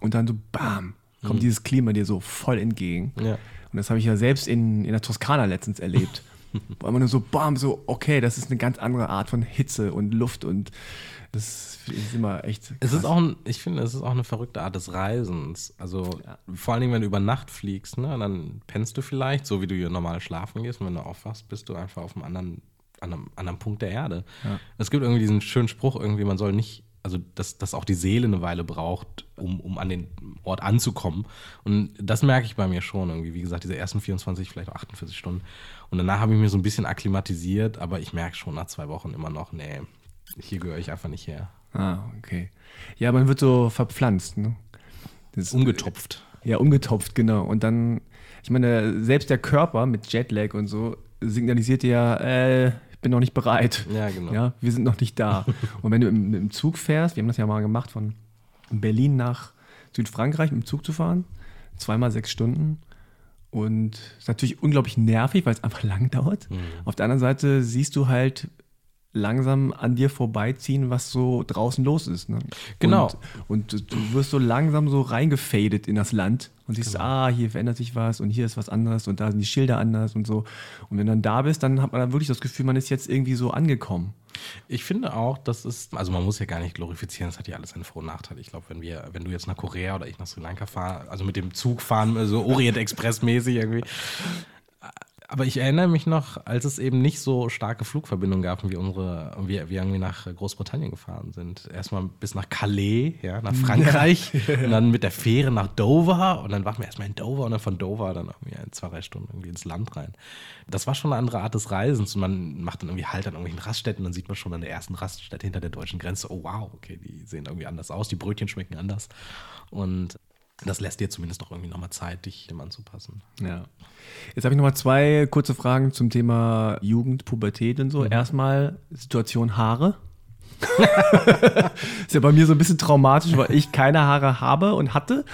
und dann so bam, kommt mhm. dieses Klima dir so voll entgegen. Ja. Und das habe ich ja selbst in, in der Toskana letztens erlebt. Wo man nur so bam, so, okay, das ist eine ganz andere Art von Hitze und Luft und das ist immer echt. Krass. Es ist auch ein, ich finde, es ist auch eine verrückte Art des Reisens. Also ja. vor allen Dingen, wenn du über Nacht fliegst, ne, dann pennst du vielleicht, so wie du hier normal schlafen gehst, und wenn du aufwachst, bist du einfach auf einem anderen, an einem anderen Punkt der Erde. Ja. Es gibt irgendwie diesen schönen Spruch, irgendwie, man soll nicht, also dass, dass auch die Seele eine Weile braucht, um, um an den Ort anzukommen. Und das merke ich bei mir schon irgendwie. Wie gesagt, diese ersten 24, vielleicht auch 48 Stunden. Und danach habe ich mir so ein bisschen akklimatisiert, aber ich merke schon nach zwei Wochen immer noch, nee, hier gehöre ich einfach nicht her. Ah, okay. Ja, man wird so verpflanzt, ne? Das, umgetopft. Ja, umgetopft, genau. Und dann, ich meine, selbst der Körper mit Jetlag und so signalisiert ja, äh, ich bin noch nicht bereit. Ja, genau. Ja, wir sind noch nicht da. und wenn du im, im Zug fährst, wir haben das ja mal gemacht, von Berlin nach Südfrankreich mit dem Zug zu fahren, zweimal sechs Stunden. Und ist natürlich unglaublich nervig, weil es einfach lang dauert. Mhm. Auf der anderen Seite siehst du halt langsam an dir vorbeiziehen, was so draußen los ist. Ne? Genau. Und, und, du wirst so langsam so reingefadet in das Land und siehst, genau. ah, hier verändert sich was und hier ist was anderes und da sind die Schilder anders und so. Und wenn du dann da bist, dann hat man dann wirklich das Gefühl, man ist jetzt irgendwie so angekommen. Ich finde auch, das ist, also man muss ja gar nicht glorifizieren, das hat ja alles seine Vor- und Nachteile. Ich glaube, wenn wir, wenn du jetzt nach Korea oder ich nach Sri Lanka fahre, also mit dem Zug fahren, so Orient Express mäßig irgendwie, aber ich erinnere mich noch, als es eben nicht so starke Flugverbindungen gab, wie unsere, wir, wir irgendwie nach Großbritannien gefahren sind. Erstmal bis nach Calais, ja, nach Frankreich ja. und dann mit der Fähre nach Dover und dann waren wir erstmal in Dover und dann von Dover dann irgendwie in zwei, drei Stunden irgendwie ins Land rein. Das war schon eine andere Art des Reisens und man macht dann irgendwie Halt an irgendwelchen Raststätten und dann sieht man schon an der ersten Raststätte hinter der deutschen Grenze, oh wow, okay, die sehen irgendwie anders aus, die Brötchen schmecken anders und das lässt dir zumindest doch irgendwie nochmal Zeit, dich dem anzupassen. Ja. Jetzt habe ich nochmal zwei kurze Fragen zum Thema Jugend, Pubertät und so. Mhm. Erstmal Situation Haare. ist ja bei mir so ein bisschen traumatisch, weil ich keine Haare habe und hatte.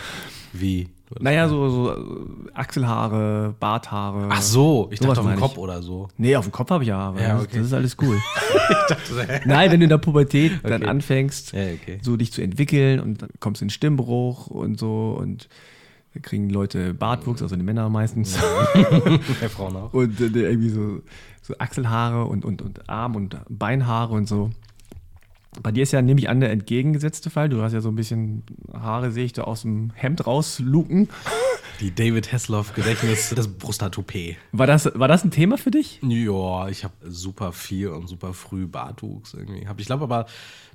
Wie? Naja, so, so äh, Achselhaare, Barthaare. Ach so, ich dachte auf dem Kopf oder so. Nee, auf dem Kopf habe ich Haare. Ja, okay. Das ist alles cool. ich dachte? Nein, wenn du in der Pubertät okay. dann anfängst, ja, okay. so dich zu entwickeln und dann kommst in Stimmbruch und so und kriegen Leute Bartwuchs, also die Männer meistens. Ja, Frauen auch. Und äh, irgendwie so, so Achselhaare und, und, und Arm- und Beinhaare und so. Bei dir ist ja, nehme ich an, der entgegengesetzte Fall. Du hast ja so ein bisschen Haare, sehe ich da aus dem Hemd rausluken. Die David Hasselhoff Gedächtnis, das Brusthaartoupet. War das, war das ein Thema für dich? Ja, ich habe super viel und super früh Bartwuchs irgendwie Ich glaube aber,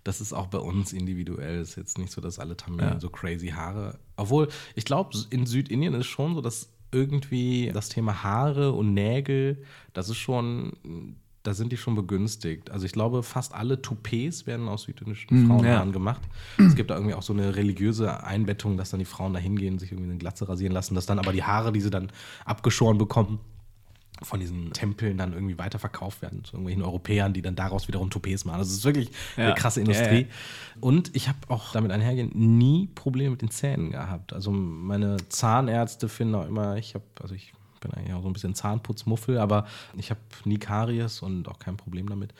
das ist auch bei uns individuell. Es ist jetzt nicht so, dass alle Tamilen ja. so crazy Haare. Obwohl, ich glaube, in Südindien ist schon so, dass irgendwie das Thema Haare und Nägel, das ist schon da sind die schon begünstigt. Also ich glaube, fast alle Toupets werden aus südindischen mm, Frauenhaaren ja. gemacht. Es gibt da irgendwie auch so eine religiöse Einbettung, dass dann die Frauen da hingehen, sich irgendwie eine Glatze rasieren lassen, dass dann aber die Haare, die sie dann abgeschoren bekommen, von diesen Tempeln dann irgendwie weiterverkauft werden zu irgendwelchen Europäern, die dann daraus wiederum Toupets machen. Also es ist wirklich ja. eine krasse Industrie. Ja, ja. Und ich habe auch damit einhergehend nie Probleme mit den Zähnen gehabt. Also meine Zahnärzte finden auch immer, ich habe, also ich bin eigentlich auch so ein bisschen Zahnputzmuffel, aber ich habe nie Karies und auch kein Problem damit.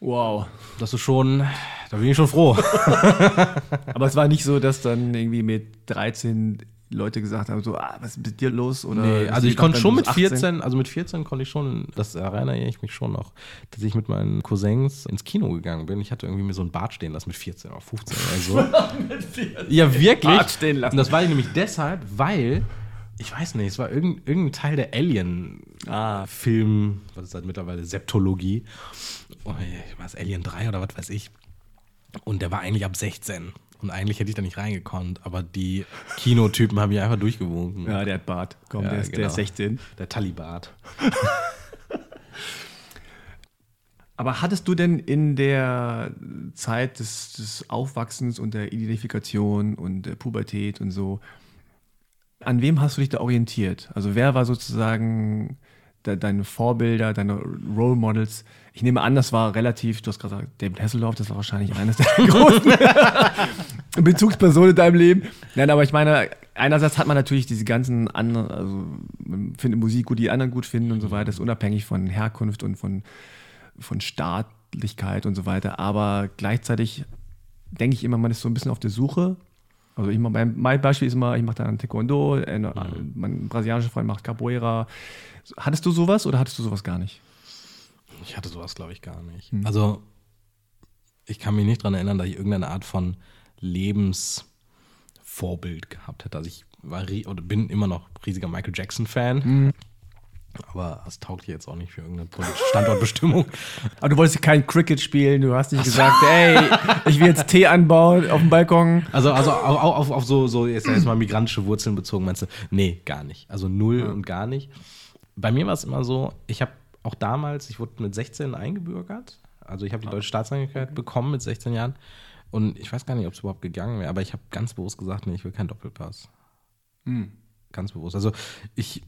Wow. Das ist schon, da bin ich schon froh. aber es war nicht so, dass dann irgendwie mit 13 Leute gesagt haben, so, ah, was ist mit dir los? Oder nee, also ich konnte schon mit 14, also mit 14 konnte ich schon, das erinnere ich mich schon noch, dass ich mit meinen Cousins ins Kino gegangen bin. Ich hatte irgendwie mir so ein Bart stehen lassen mit 14 oder 15 oder so. mit 14. Ja, wirklich. Bart stehen lassen. Und das war ich nämlich deshalb, weil ich weiß nicht, es war irgendein, irgendein Teil der Alien-Film, ah. was ist das mittlerweile, Septologie. Oh, was, Alien 3 oder was weiß ich. Und der war eigentlich ab 16. Und eigentlich hätte ich da nicht reingekonnt, aber die Kinotypen haben mich einfach durchgewunken. Ja, der hat Bart. Komm, ja, der, ist, genau. der ist 16. Der Talibart. aber hattest du denn in der Zeit des, des Aufwachsens und der Identifikation und der Pubertät und so, an wem hast du dich da orientiert? Also wer war sozusagen de deine Vorbilder, deine Role Models? Ich nehme an, das war relativ, du hast gerade gesagt, David Hasselhoff, das war wahrscheinlich eines der großen Bezugspersonen in deinem Leben. Nein, aber ich meine, einerseits hat man natürlich diese ganzen anderen, also man findet Musik gut, die anderen gut finden und so weiter, das ist unabhängig von Herkunft und von, von Staatlichkeit und so weiter. Aber gleichzeitig denke ich immer, man ist so ein bisschen auf der Suche also ich mein, mein Beispiel ist immer, ich mache dann Taekwondo, äh, mhm. mein brasilianischer Freund macht Capoeira. Hattest du sowas oder hattest du sowas gar nicht? Ich hatte sowas, glaube ich, gar nicht. Mhm. Also ich kann mich nicht daran erinnern, dass ich irgendeine Art von Lebensvorbild gehabt hätte. Also ich war oder bin immer noch riesiger Michael Jackson-Fan. Mhm. Aber das taugt jetzt auch nicht für irgendeine politische Standortbestimmung. Aber du wolltest kein Cricket spielen, du hast nicht gesagt, ey, ich will jetzt Tee anbauen auf dem Balkon. Also, also auf, auf, auf so, so jetzt, jetzt mal migrantische Wurzeln bezogen, meinst du? Nee, gar nicht. Also null ja. und gar nicht. Bei mir war es immer so, ich habe auch damals, ich wurde mit 16 eingebürgert. Also ich habe die deutsche Staatsangehörigkeit bekommen mit 16 Jahren. Und ich weiß gar nicht, ob es überhaupt gegangen wäre, aber ich habe ganz bewusst gesagt, nee, ich will keinen Doppelpass. Mhm. Ganz bewusst. Also ich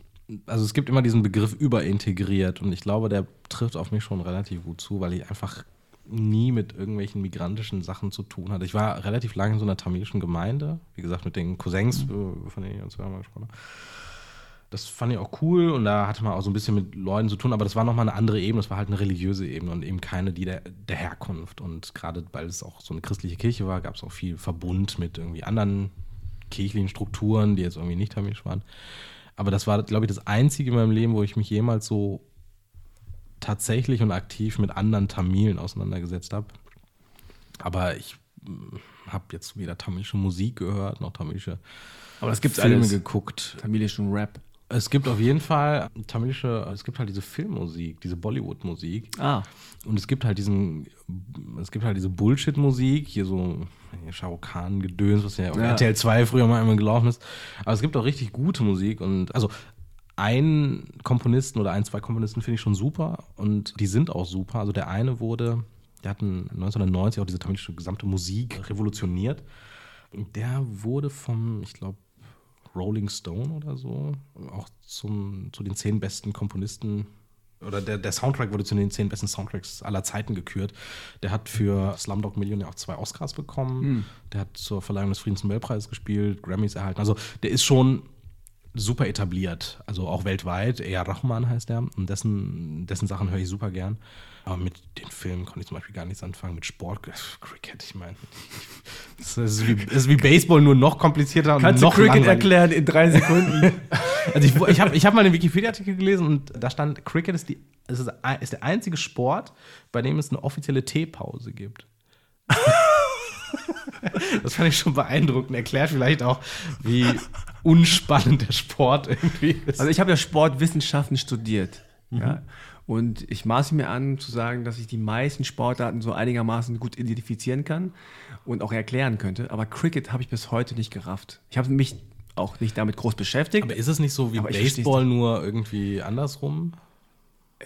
also es gibt immer diesen Begriff überintegriert und ich glaube, der trifft auf mich schon relativ gut zu, weil ich einfach nie mit irgendwelchen migrantischen Sachen zu tun hatte. Ich war relativ lange in so einer tamilischen Gemeinde, wie gesagt, mit den Cousins, mhm. Äh, von denen ich uns mal gesprochen habe. Das fand ich auch cool und da hatte man auch so ein bisschen mit Leuten zu tun, aber das war nochmal eine andere Ebene, das war halt eine religiöse Ebene und eben keine die der, der Herkunft. Und gerade weil es auch so eine christliche Kirche war, gab es auch viel Verbund mit irgendwie anderen kirchlichen Strukturen, die jetzt irgendwie nicht tamilisch waren. Aber das war, glaube ich, das Einzige in meinem Leben, wo ich mich jemals so tatsächlich und aktiv mit anderen Tamilen auseinandergesetzt habe. Aber ich habe jetzt weder tamilische Musik gehört, noch tamilische Aber das gibt's Filme alles. geguckt. Tamilischen Rap. Es gibt auf jeden Fall tamilische, es gibt halt diese Filmmusik, diese Bollywood-Musik. Ah. Und es gibt halt diesen, es gibt halt diese Bullshit-Musik, hier so hier Shah Rukh Khan-Gedöns, was ja auf Ja. RTL 2 früher mal immer gelaufen ist. Aber es gibt auch richtig gute Musik und also einen Komponisten oder ein, zwei Komponisten finde ich schon super und die sind auch super. Also der eine wurde, der hat 1990 auch diese tamilische gesamte Musik revolutioniert. Und der wurde vom, ich glaube, Rolling Stone oder so, auch zum, zu den zehn besten Komponisten oder der, der Soundtrack wurde zu den zehn besten Soundtracks aller Zeiten gekürt. Der hat für Slumdog Millionaire auch zwei Oscars bekommen. Der hat zur Verleihung des Friedensnobelpreises gespielt, Grammys erhalten. Also der ist schon super etabliert, also auch weltweit. Eher Rahman heißt er und dessen, dessen Sachen höre ich super gern. Aber mit den Filmen konnte ich zum Beispiel gar nichts anfangen. Mit Sport, Cricket, ich meine, es ist, wie, ist wie Baseball, nur noch komplizierter und Kannst du noch Cricket langweiliger. erklären in drei Sekunden? Also ich, ich habe ich hab mal einen Wikipedia-Artikel gelesen und da stand, Cricket ist, die, ist, ist der einzige Sport, bei dem es eine offizielle Teepause gibt. das fand ich schon beeindruckend. Erklärt vielleicht auch, wie unspannend der Sport irgendwie ist. Also ich habe ja Sportwissenschaften studiert. Ja? Und ich maße mir an zu sagen, dass ich die meisten Sportarten so einigermaßen gut identifizieren kann und auch erklären könnte. Aber Cricket habe ich bis heute nicht gerafft. Ich habe mich auch nicht damit groß beschäftigt. Aber ist es nicht so wie Baseball, nur irgendwie andersrum?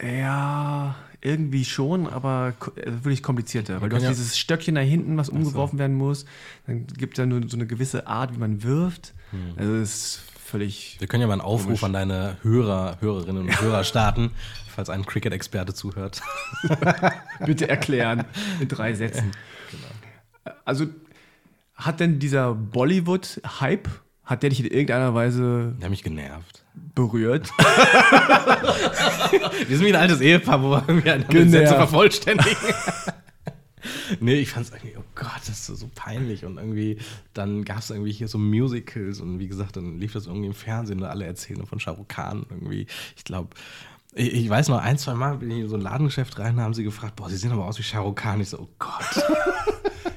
ja, irgendwie schon, aber äh, wirklich komplizierter. Weil du hast ja- dieses Stöckchen da hinten, was umgeworfen werden muss. Dann gibt es ja nur so eine gewisse Art, wie man wirft. Also das ist völlig Wir können ja mal einen Aufruf Komisch. an deine Hörer, Hörerinnen und Hörer starten, falls ein Cricket-Experte zuhört. Bitte erklären in drei Sätzen. Also hat denn dieser Bollywood-Hype, hat der dich in irgendeiner Weise Der hat mich genervt. berührt? Wir sind wie ein altes Ehepaar, wo wir irgendwie Genervt. Sätze vervollständigen. nee, ich fand es irgendwie, oh Gott, das ist so, peinlich. Und irgendwie, dann gab es irgendwie hier so Musicals und wie gesagt, dann lief das irgendwie im Fernsehen und alle erzählen von Shah Rukh Khan irgendwie. Ich glaube, ich, ich weiß noch, ein, zwei Mal bin ich in so ein Ladengeschäft rein, haben sie gefragt, boah, sie sehen aber aus wie Shah Rukh Khan. Ich so, oh Gott.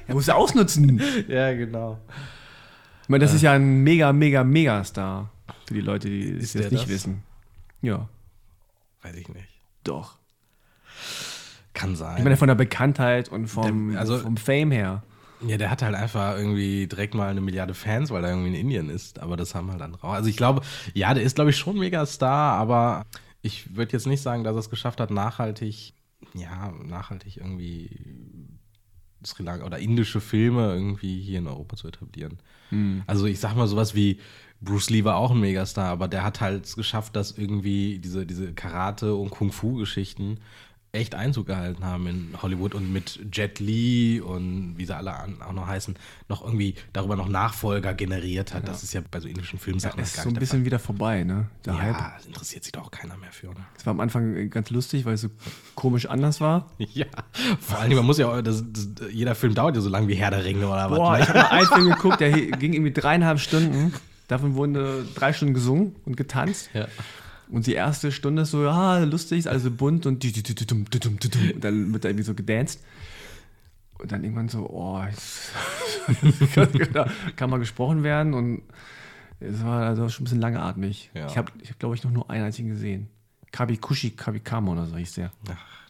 Er muss ja ausnutzen. ja, genau. Ich meine, das ist ja ein mega, mega, mega Star. Für die Leute, die es jetzt nicht das? wissen. Ja, Weiß ich nicht. doch. Kann sein. Ich meine, von der Bekanntheit und vom, Der- also- vom Fame her. Ja, der hat halt einfach irgendwie direkt mal eine Milliarde Fans, weil er irgendwie in Indien ist. Aber das haben halt andere auch. Also ich glaube, ja, der ist, glaube ich, schon Megastar, aber ich würde jetzt nicht sagen, dass er es geschafft hat, nachhaltig, ja, nachhaltig irgendwie Sri Lanka oder indische Filme irgendwie hier in Europa zu etablieren. Also ich sag mal sowas wie Bruce Lee war auch ein Megastar, aber der hat halt es geschafft, dass irgendwie diese, diese Karate- und Kung-Fu-Geschichten echt Einzug gehalten haben in Hollywood und mit Jet Li und wie sie alle auch noch heißen, noch irgendwie darüber noch Nachfolger generiert hat. Das ist ja bei so indischen Filmsachen Das ist so ein bisschen wieder vorbei, ne? Der Hype. Ja, das interessiert sich doch auch keiner mehr für, oder? Das war am Anfang äh, ganz lustig, weil es so komisch anders war. Ja, vor allem, man muss ja auch, das, das, jeder Film dauert ja so lang wie Herr der Ringe oder was. Boah, ne? ich habe mal einen Film geguckt, der ging irgendwie dreieinhalb Stunden. Davon wurden äh, drei Stunden gesungen und getanzt. Ja. Und die erste Stunde ist so, ja, lustig, ist also bunt und, und dann wird da irgendwie so gedanced. Und dann irgendwann so, oh, jetzt kann, mal gesprochen werden und es war also schon ein bisschen langatmig. Ja. Ich habe, ich hab, glaube ich, noch nur einen einzigen gesehen. Kabikushi Kabikamo oder so hieß der.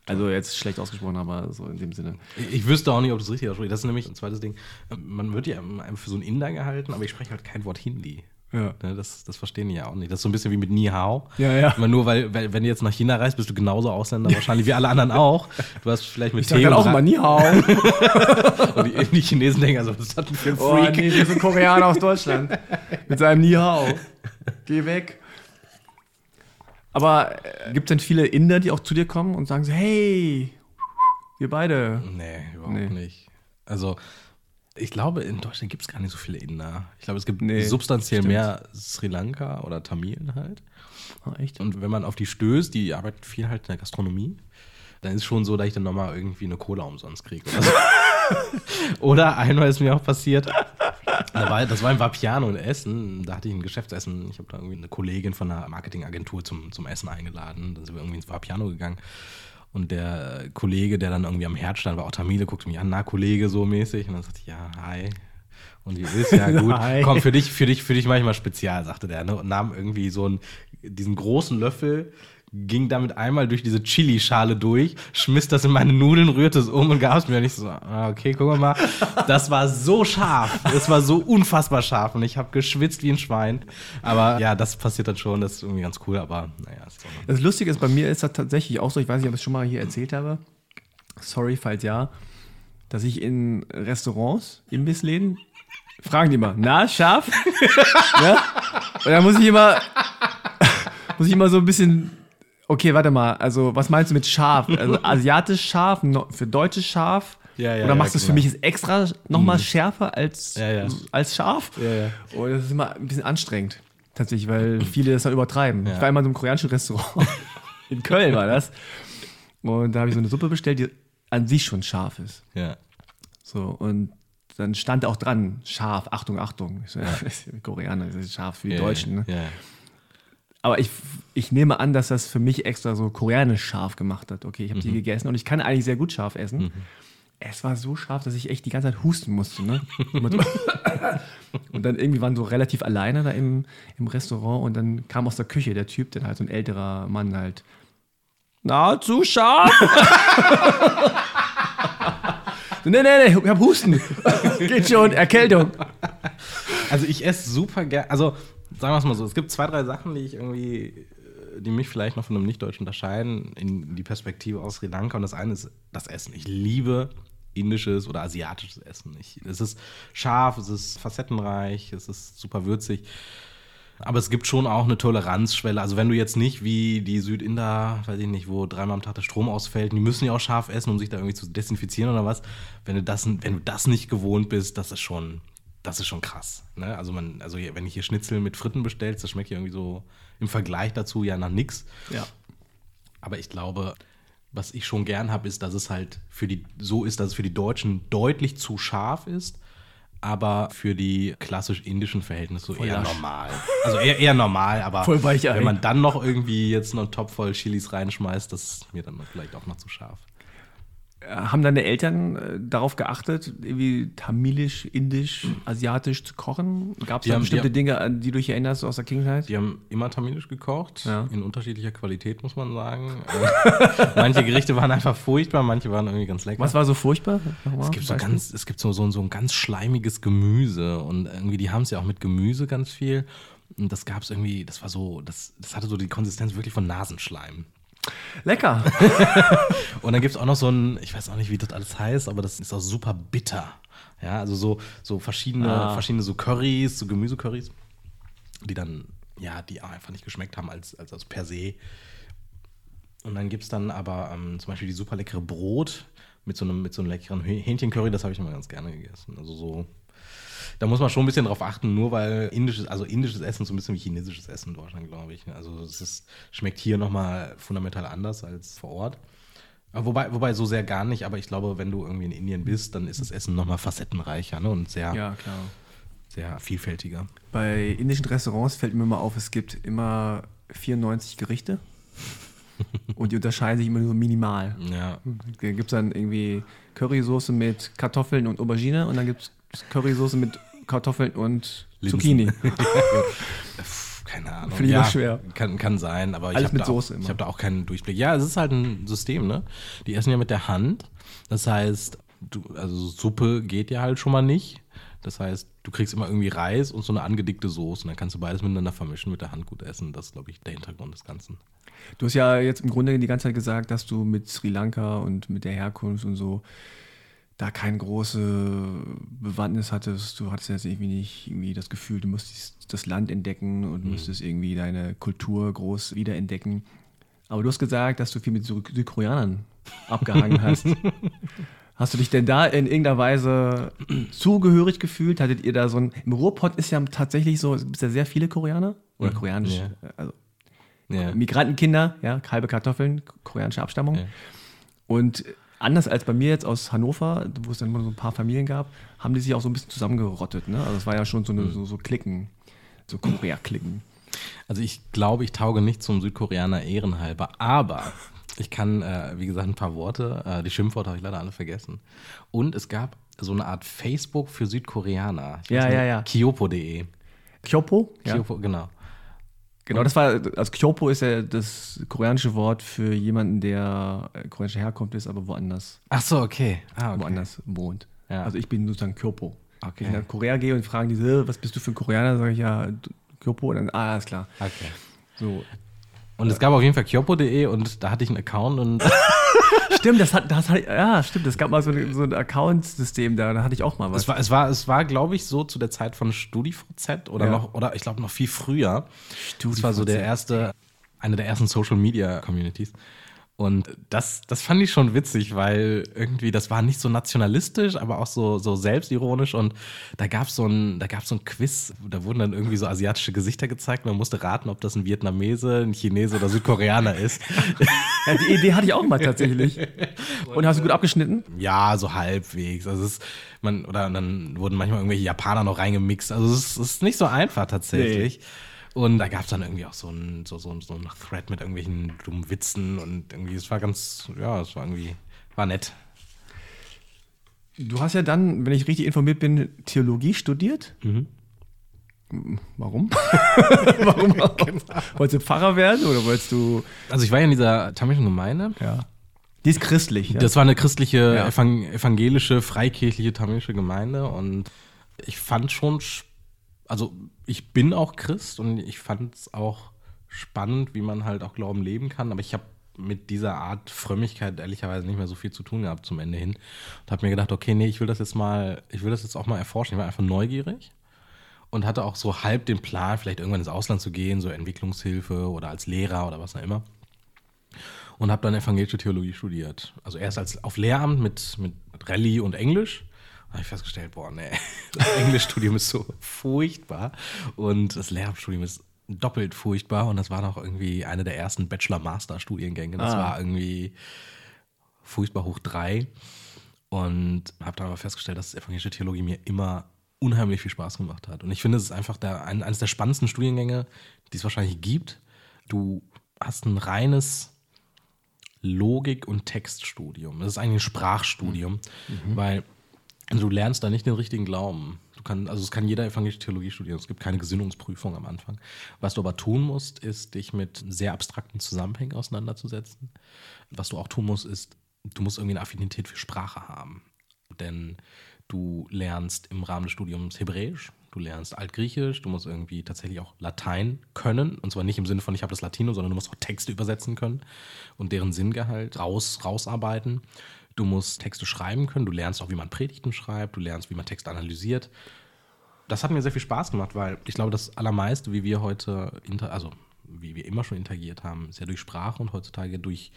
Also jetzt schlecht ausgesprochen, aber so in dem Sinne. Ich, ich wüsste auch nicht, ob das richtig ausspricht. Das ist nämlich ein zweites Ding. Man wird ja für so einen Inder gehalten, aber ich spreche halt kein Wort Hindi. Ja. Ne, Das, das verstehen die ja auch nicht. Das ist so ein bisschen wie mit Ni Hao. Ja, ja. Aber nur weil, weil, wenn du jetzt nach China reist, bist du genauso Ausländer wahrscheinlich wie alle anderen auch. Du hast vielleicht mit Ich sag auch immer Ni Hao. und die, die Chinesen denken, also was das denn für ein Oh, Freak? nee, das ist ein Koreaner aus Deutschland. Mit seinem Ni Hao. Geh weg. Aber äh, gibt es denn viele Inder, die auch zu dir kommen und sagen so, hey, wir beide. Nee, überhaupt Nee. nicht. Also, Ich glaube, in Deutschland gibt es gar nicht so viele Inder. Ich glaube, es gibt Nee, substanziell stimmt. mehr Sri Lanka oder Tamilen halt. Ah, echt? Und wenn man auf die stößt, die arbeiten viel halt in der Gastronomie, dann ist es schon so, dass ich dann nochmal irgendwie eine Cola umsonst kriege. Oder, so. oder einmal ist mir auch passiert, das war im Vapiano in Essen, da hatte ich ein Geschäftsessen, ich habe da irgendwie eine Kollegin von einer Marketingagentur zum, zum Essen eingeladen, dann sind wir irgendwie ins Vapiano gegangen. Und der Kollege, der dann irgendwie am Herd stand, war auch Tamile, guckte mich an, na Kollege, so mäßig. Und dann sagte ich, ja, hi. Und wie ist ja gut. Komm, für dich, für dich, für dich manchmal spezial, sagte der. Ne? Und nahm irgendwie so einen, diesen großen Löffel, ging damit einmal durch diese Chili-Schale durch, schmiss das in meine Nudeln, rührte es um und gab es mir. Und ich so, ah, okay, guck mal. Das war so scharf. Das war so unfassbar scharf. Und ich habe geschwitzt wie ein Schwein. Aber ja, das passiert dann schon. Das ist irgendwie ganz cool. Aber naja, Das Lustige ist, bei mir ist das tatsächlich auch so, ich weiß nicht, ob ich es schon mal hier erzählt habe. Sorry, falls ja, dass ich in Restaurants, Imbissläden, fragen die immer, na, scharf? ja? Und dann muss ich immer, muss ich immer so ein bisschen, okay, warte mal, also was meinst du mit scharf? Also asiatisch scharf, für deutsches scharf? Ja, ja, Oder machst ja, du es für klar. mich jetzt extra nochmal schärfer als, als scharf? Ja, ja. Und das ist immer ein bisschen anstrengend, tatsächlich, weil viele das dann übertreiben. Ich war einmal in so einem koreanischen Restaurant. In Köln war das. Und da habe ich so eine Suppe bestellt, die an sich schon scharf ist. Ja. So, und dann stand auch dran, scharf, Achtung, Achtung. Ich so, ja, Koreaner, das ist scharf für die Deutschen. Ne? Ja. Aber ich, ich nehme an, dass das für mich extra so koreanisch scharf gemacht hat. Okay, ich habe die gegessen und ich kann eigentlich sehr gut scharf essen. Es war so scharf, dass ich echt die ganze Zeit husten musste. Ne? Und dann irgendwie waren so relativ alleine da im, im Restaurant und dann kam aus der Küche der Typ, der halt so ein älterer Mann halt. Na, zu scharf? so, nee, nee, nee, ich hab Husten. Geht schon, Erkältung. Also ich esse super gerne, also sagen wir es mal so, es gibt zwei, drei Sachen, die ich irgendwie, äh, die mich vielleicht noch von einem Nicht-Deutschen unterscheiden, in die Perspektive aus Sri Lanka. Und das eine ist das Essen. Ich liebe indisches oder asiatisches Essen. Ich, es ist scharf, es ist facettenreich, es ist super würzig. Aber es gibt schon auch eine Toleranzschwelle. Also wenn du jetzt nicht wie die Südinder, weiß ich nicht, wo dreimal am Tag der Strom ausfällt, die müssen ja auch scharf essen, um sich da irgendwie zu desinfizieren oder was. Wenn du das, wenn du das nicht gewohnt bist, das ist schon, das ist schon krass. Ne? Also man, also wenn ich hier Schnitzel mit Fritten bestellst, das schmeckt ja irgendwie so im Vergleich dazu ja nach nix. Ja. Aber ich glaube, was ich schon gern habe, ist, dass es halt für die, so ist, dass es für die Deutschen deutlich zu scharf ist, aber für die klassisch indischen Verhältnisse so eher lasch. normal. Also eher, eher normal, aber Voll wenn man dann noch irgendwie jetzt noch einen Topf voll Chilis reinschmeißt, das ist mir dann vielleicht auch noch zu scharf. Haben deine Eltern äh, darauf geachtet, irgendwie tamilisch, indisch, asiatisch zu kochen? Gab es da haben- bestimmte die- Dinge, an die du dich erinnerst aus der Kindheit? Die haben immer tamilisch gekocht, Ja. in unterschiedlicher Qualität, muss man sagen. Äh, manche Gerichte waren einfach furchtbar, manche waren irgendwie ganz lecker. Was war so furchtbar? Nochmal, Es gibt so ganz, es gibt so, so, so ein ganz schleimiges Gemüse und irgendwie, die haben es ja auch mit Gemüse ganz viel. Und das gab es irgendwie, das war so, das, das hatte so die Konsistenz wirklich von Nasenschleim. Lecker. Und dann gibt es auch noch so ein, ich weiß auch nicht, wie das alles heißt, aber das ist auch super bitter. Ja, also so, so verschiedene, Ah. verschiedene so Currys, so Gemüsecurrys, die dann, ja, die einfach nicht geschmeckt haben als, als, als per se. Und dann gibt es dann aber ähm, zum Beispiel die super leckere Brot mit so einem, mit so einem leckeren Häh- Hähnchencurry, das habe ich immer ganz gerne gegessen. Also so, da muss man schon ein bisschen drauf achten, nur weil indisches, also indisches Essen so ein bisschen wie chinesisches Essen in Deutschland, glaube ich. Also es ist, schmeckt hier nochmal fundamental anders als vor Ort. Aber Wobei, wobei so sehr gar nicht, aber ich glaube, wenn du irgendwie in Indien bist, dann ist das Essen nochmal facettenreicher ne? und sehr, Ja, klar. sehr vielfältiger. Bei indischen Restaurants fällt mir immer auf, es gibt immer 94 Gerichte und die unterscheiden sich immer nur minimal. Ja. Da gibt es dann irgendwie Currysoße mit Kartoffeln und Aubergine und dann gibt es Currysoße mit Kartoffeln und Linsen. Zucchini. Keine Ahnung. Finde ich ja, schwer. Kann, kann sein, aber Alles ich habe da, auch- ich hab da auch keinen Durchblick. Ja, es ist halt ein System, ne? Die essen ja mit der Hand. Das heißt, du, also Suppe geht ja halt schon mal nicht. Das heißt, du kriegst immer irgendwie Reis und so eine angedickte Soße. Und dann kannst du beides miteinander vermischen, mit der Hand gut essen. Das ist, glaube ich, der Hintergrund des Ganzen. Du hast ja jetzt im Grunde die ganze Zeit gesagt, dass du mit Sri Lanka und mit der Herkunft und so da keine große Bewandtnis hattest. Du hattest jetzt irgendwie nicht irgendwie das Gefühl, du müsstest das Land entdecken und müsstest irgendwie deine Kultur groß wiederentdecken. Aber du hast gesagt, dass du viel mit Süd- Südkoreanern abgehangen hast. Hast du dich denn da in irgendeiner Weise zugehörig gefühlt? Hattet ihr da so ein. Im Ruhrpott ist ja tatsächlich so, es gibt ja sehr viele Koreaner oder koreanisch, Ja. also Ja. Migrantenkinder, ja, halbe Kartoffeln, koreanische Abstammung. Ja. Und anders als bei mir jetzt aus Hannover, wo es dann immer so ein paar Familien gab, haben die sich auch so ein bisschen zusammengerottet. Ne? Also es war ja schon so, eine, so, so Klicken, so Korea-Klicken. Also ich glaube, ich tauge nicht zum Südkoreaner ehrenhalber, aber ich kann, äh, wie gesagt, ein paar Worte. Äh, die Schimpfworte habe ich leider alle vergessen. Und es gab so eine Art Facebook für Südkoreaner. Ich Ja, ja, ja. Kyopo.de. Kyopo? Ja. Kyopo, genau. Genau, das war, also Kyopo ist ja das koreanische Wort für jemanden, der äh, koreanischer Herkunft ist, aber woanders, Ach so, okay. Ah, okay. woanders wohnt. Ja. Also ich bin sozusagen Kyopo. Okay. Wenn ich nach Korea gehe und fragen diese, "Äh, was bist du für ein Koreaner, sage ich ja Kyopo, dann, ah, alles klar. Okay. So. Und es gab auf jeden Fall kyopo.de und da hatte ich einen Account und Stimmt, das hat, das hat, ja, stimmt, es gab mal so, ein- so ein Account-System da, da hatte ich auch mal was. es war, es war, es war glaube ich, so zu der Zeit von StudiVZ oder Ja. noch, oder ich glaube noch viel früher. Das war so der erste, eine der ersten Social Media Communities. Und das, das fand ich schon witzig, weil irgendwie, das war nicht so nationalistisch, aber auch so, so selbstironisch. Und da gab es so ein, da gab's so ein Quiz, da wurden dann irgendwie so asiatische Gesichter gezeigt. Man musste raten, ob das ein Vietnamese, ein Chinese oder Südkoreaner ist. Ja, die Idee hatte ich auch mal tatsächlich. Und hast du gut abgeschnitten? Ja, so halbwegs. Also es ist, man, oder dann wurden manchmal irgendwelche Japaner noch reingemixt. Also es ist, es ist nicht so einfach tatsächlich. Und da gab es dann irgendwie auch so ein, so, so, so ein Thread mit irgendwelchen dummen Witzen und irgendwie, es war ganz, ja, es war irgendwie, war nett. Du hast ja dann, wenn ich richtig informiert bin, Theologie studiert. Warum? Warum? Wolltest du Pfarrer werden oder wolltest du. Also ich war ja in dieser tamilischen Gemeinde. Ja. Die ist christlich, ja. Das war eine christliche, Ja. evang evangelische, freikirchliche tamilische Gemeinde und ich fand schon, sp- also ich bin auch Christ und ich fand es auch spannend, wie man halt auch Glauben leben kann, aber ich habe mit dieser Art Frömmigkeit ehrlicherweise nicht mehr so viel zu tun gehabt zum Ende hin und habe mir gedacht, okay, nee, ich will das jetzt mal, ich will das jetzt auch mal erforschen. Ich war einfach neugierig und hatte auch so halb den Plan, vielleicht irgendwann ins Ausland zu gehen, so Entwicklungshilfe oder als Lehrer oder was auch immer und habe dann evangelische Theologie studiert. Also erst als auf Lehramt mit, mit Rallye und Englisch. Habe ich festgestellt, boah, nee, das Englischstudium ist so furchtbar und das Lehramtsstudium ist doppelt furchtbar und das war noch irgendwie eine der ersten Bachelor-Master-Studiengänge. Das Ah. war irgendwie furchtbar hoch drei und habe dann aber festgestellt, dass evangelische Theologie mir immer unheimlich viel Spaß gemacht hat. Und ich finde, es ist einfach der, ein, eines der spannendsten Studiengänge, die es wahrscheinlich gibt. Du hast ein reines Logik- und Textstudium. Das ist eigentlich ein Sprachstudium, weil du lernst da nicht den richtigen Glauben. Du kann, also es kann jeder evangelische Theologie studieren. Es gibt keine Gesinnungsprüfung am Anfang. Was du aber tun musst, ist, dich mit sehr abstrakten Zusammenhängen auseinanderzusetzen. Was du auch tun musst, ist, du musst irgendwie eine Affinität für Sprache haben. Denn du lernst im Rahmen des Studiums Hebräisch, du lernst Altgriechisch, du musst irgendwie tatsächlich auch Latein können. Und zwar nicht im Sinne von, ich habe das Latino, sondern du musst auch Texte übersetzen können und deren Sinngehalt raus, rausarbeiten. Du musst Texte schreiben können, du lernst auch, wie man Predigten schreibt, du lernst, wie man Texte analysiert. Das hat mir sehr viel Spaß gemacht, weil ich glaube, das Allermeiste, wie wir heute, also wie wir immer schon interagiert haben, ist ja durch Sprache und heutzutage durch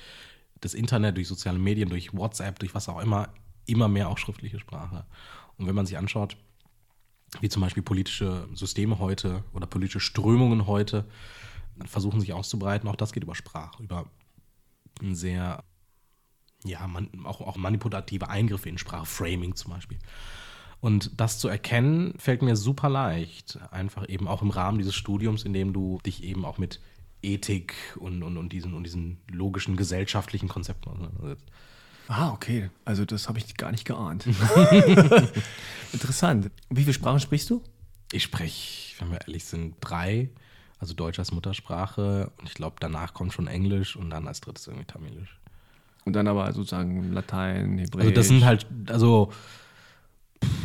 das Internet, durch soziale Medien, durch WhatsApp, durch was auch immer, immer mehr auch schriftliche Sprache. Und wenn man sich anschaut, wie zum Beispiel politische Systeme heute oder politische Strömungen heute versuchen sich auszubreiten, auch das geht über Sprache, über ein sehr, ja, man, auch, auch manipulative Eingriffe in Sprache, Framing zum Beispiel. Und das zu erkennen, fällt mir super leicht. Einfach eben auch im Rahmen dieses Studiums, in dem du dich eben auch mit Ethik und, und, und, diesen, und diesen logischen gesellschaftlichen Konzepten auseinandersetzt. Ah, okay. Also das habe ich gar nicht geahnt. Interessant. Wie viele Sprachen sprichst du? Ich spreche, wenn wir ehrlich sind, drei. Also Deutsch als Muttersprache und ich glaube, danach kommt schon Englisch und dann als drittes irgendwie Tamilisch. Und dann aber sozusagen Latein, Hebräisch. Also das sind halt, also,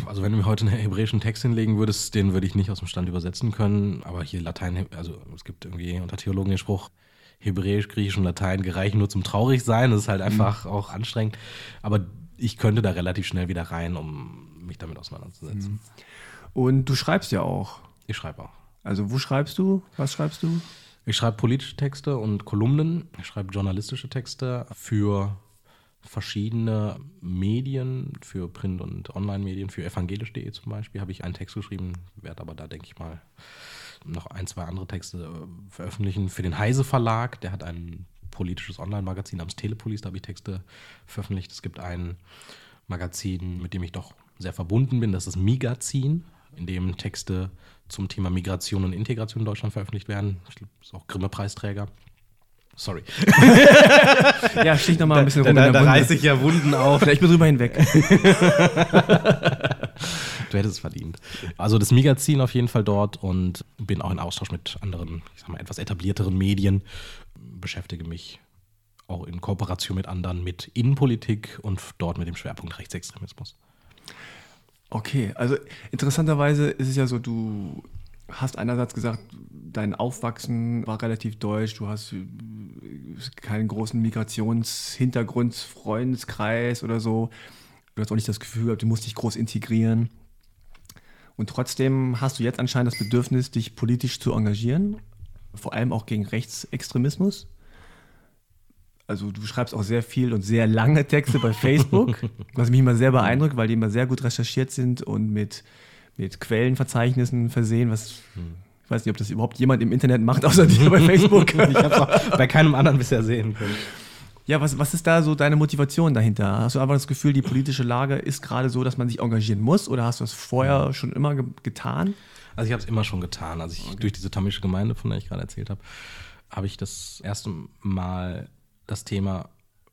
also wenn du mir heute einen hebräischen Text hinlegen würdest, den würde ich nicht aus dem Stand übersetzen können. Aber hier Latein, also es gibt irgendwie unter Theologen den Spruch, Hebräisch, Griechisch und Latein gereichen nur zum Traurigsein. Das ist halt einfach auch anstrengend. Aber ich könnte da relativ schnell wieder rein, um mich damit auseinanderzusetzen. Und du schreibst ja auch. Ich schreibe auch. Also wo schreibst du? Was schreibst du? Ich schreibe politische Texte und Kolumnen. Ich schreibe journalistische Texte für verschiedene Medien, für Print- und Online-Medien, für evangelisch.de zum Beispiel, habe ich einen Text geschrieben, werde aber da, denke ich mal, noch ein, zwei andere Texte äh, veröffentlichen. Für den Heise Verlag, der hat ein politisches Online-Magazin namens Telepolis, da habe ich Texte veröffentlicht. Es gibt ein Magazin, mit dem ich doch sehr verbunden bin, das ist Migazin, in dem Texte zum Thema Migration und Integration in Deutschland veröffentlicht werden. Ich glaube, ist auch Grimme-Preisträger. Sorry. ja, stich noch mal ein bisschen da, rum. Da, da, da reiße ich ja Wunden auf. Vielleicht bin drüber hinweg. du hättest es verdient. Also das Magazin auf jeden Fall dort und bin auch in Austausch mit anderen, ich sag mal, etwas etablierteren Medien. Beschäftige mich auch in Kooperation mit anderen mit Innenpolitik und dort mit dem Schwerpunkt Rechtsextremismus. Okay, also interessanterweise ist es ja so, du hast einerseits gesagt, dein Aufwachsen war relativ deutsch, du hast äh, keinen großen Migrationshintergrund, Freundeskreis oder so. Du hast auch nicht das Gefühl, du musst dich groß integrieren. Und trotzdem hast du jetzt anscheinend das Bedürfnis, dich politisch zu engagieren, vor allem auch gegen Rechtsextremismus. Also du schreibst auch sehr viel und sehr lange Texte bei Facebook, was mich immer sehr beeindruckt, weil die immer sehr gut recherchiert sind und mit, mit Quellenverzeichnissen versehen, was ich weiß nicht, ob das überhaupt jemand im Internet macht, außer dir bei Facebook. ich habe es auch bei keinem anderen bisher sehen können. Ja, was, was ist da so deine Motivation dahinter? Hast du einfach das Gefühl, die politische Lage ist gerade so, dass man sich engagieren muss oder hast du das vorher schon immer ge getan? Also ich habe es immer schon getan. Also ich, okay. durch diese tamische Gemeinde, von der ich gerade erzählt habe, habe ich das erste Mal das Thema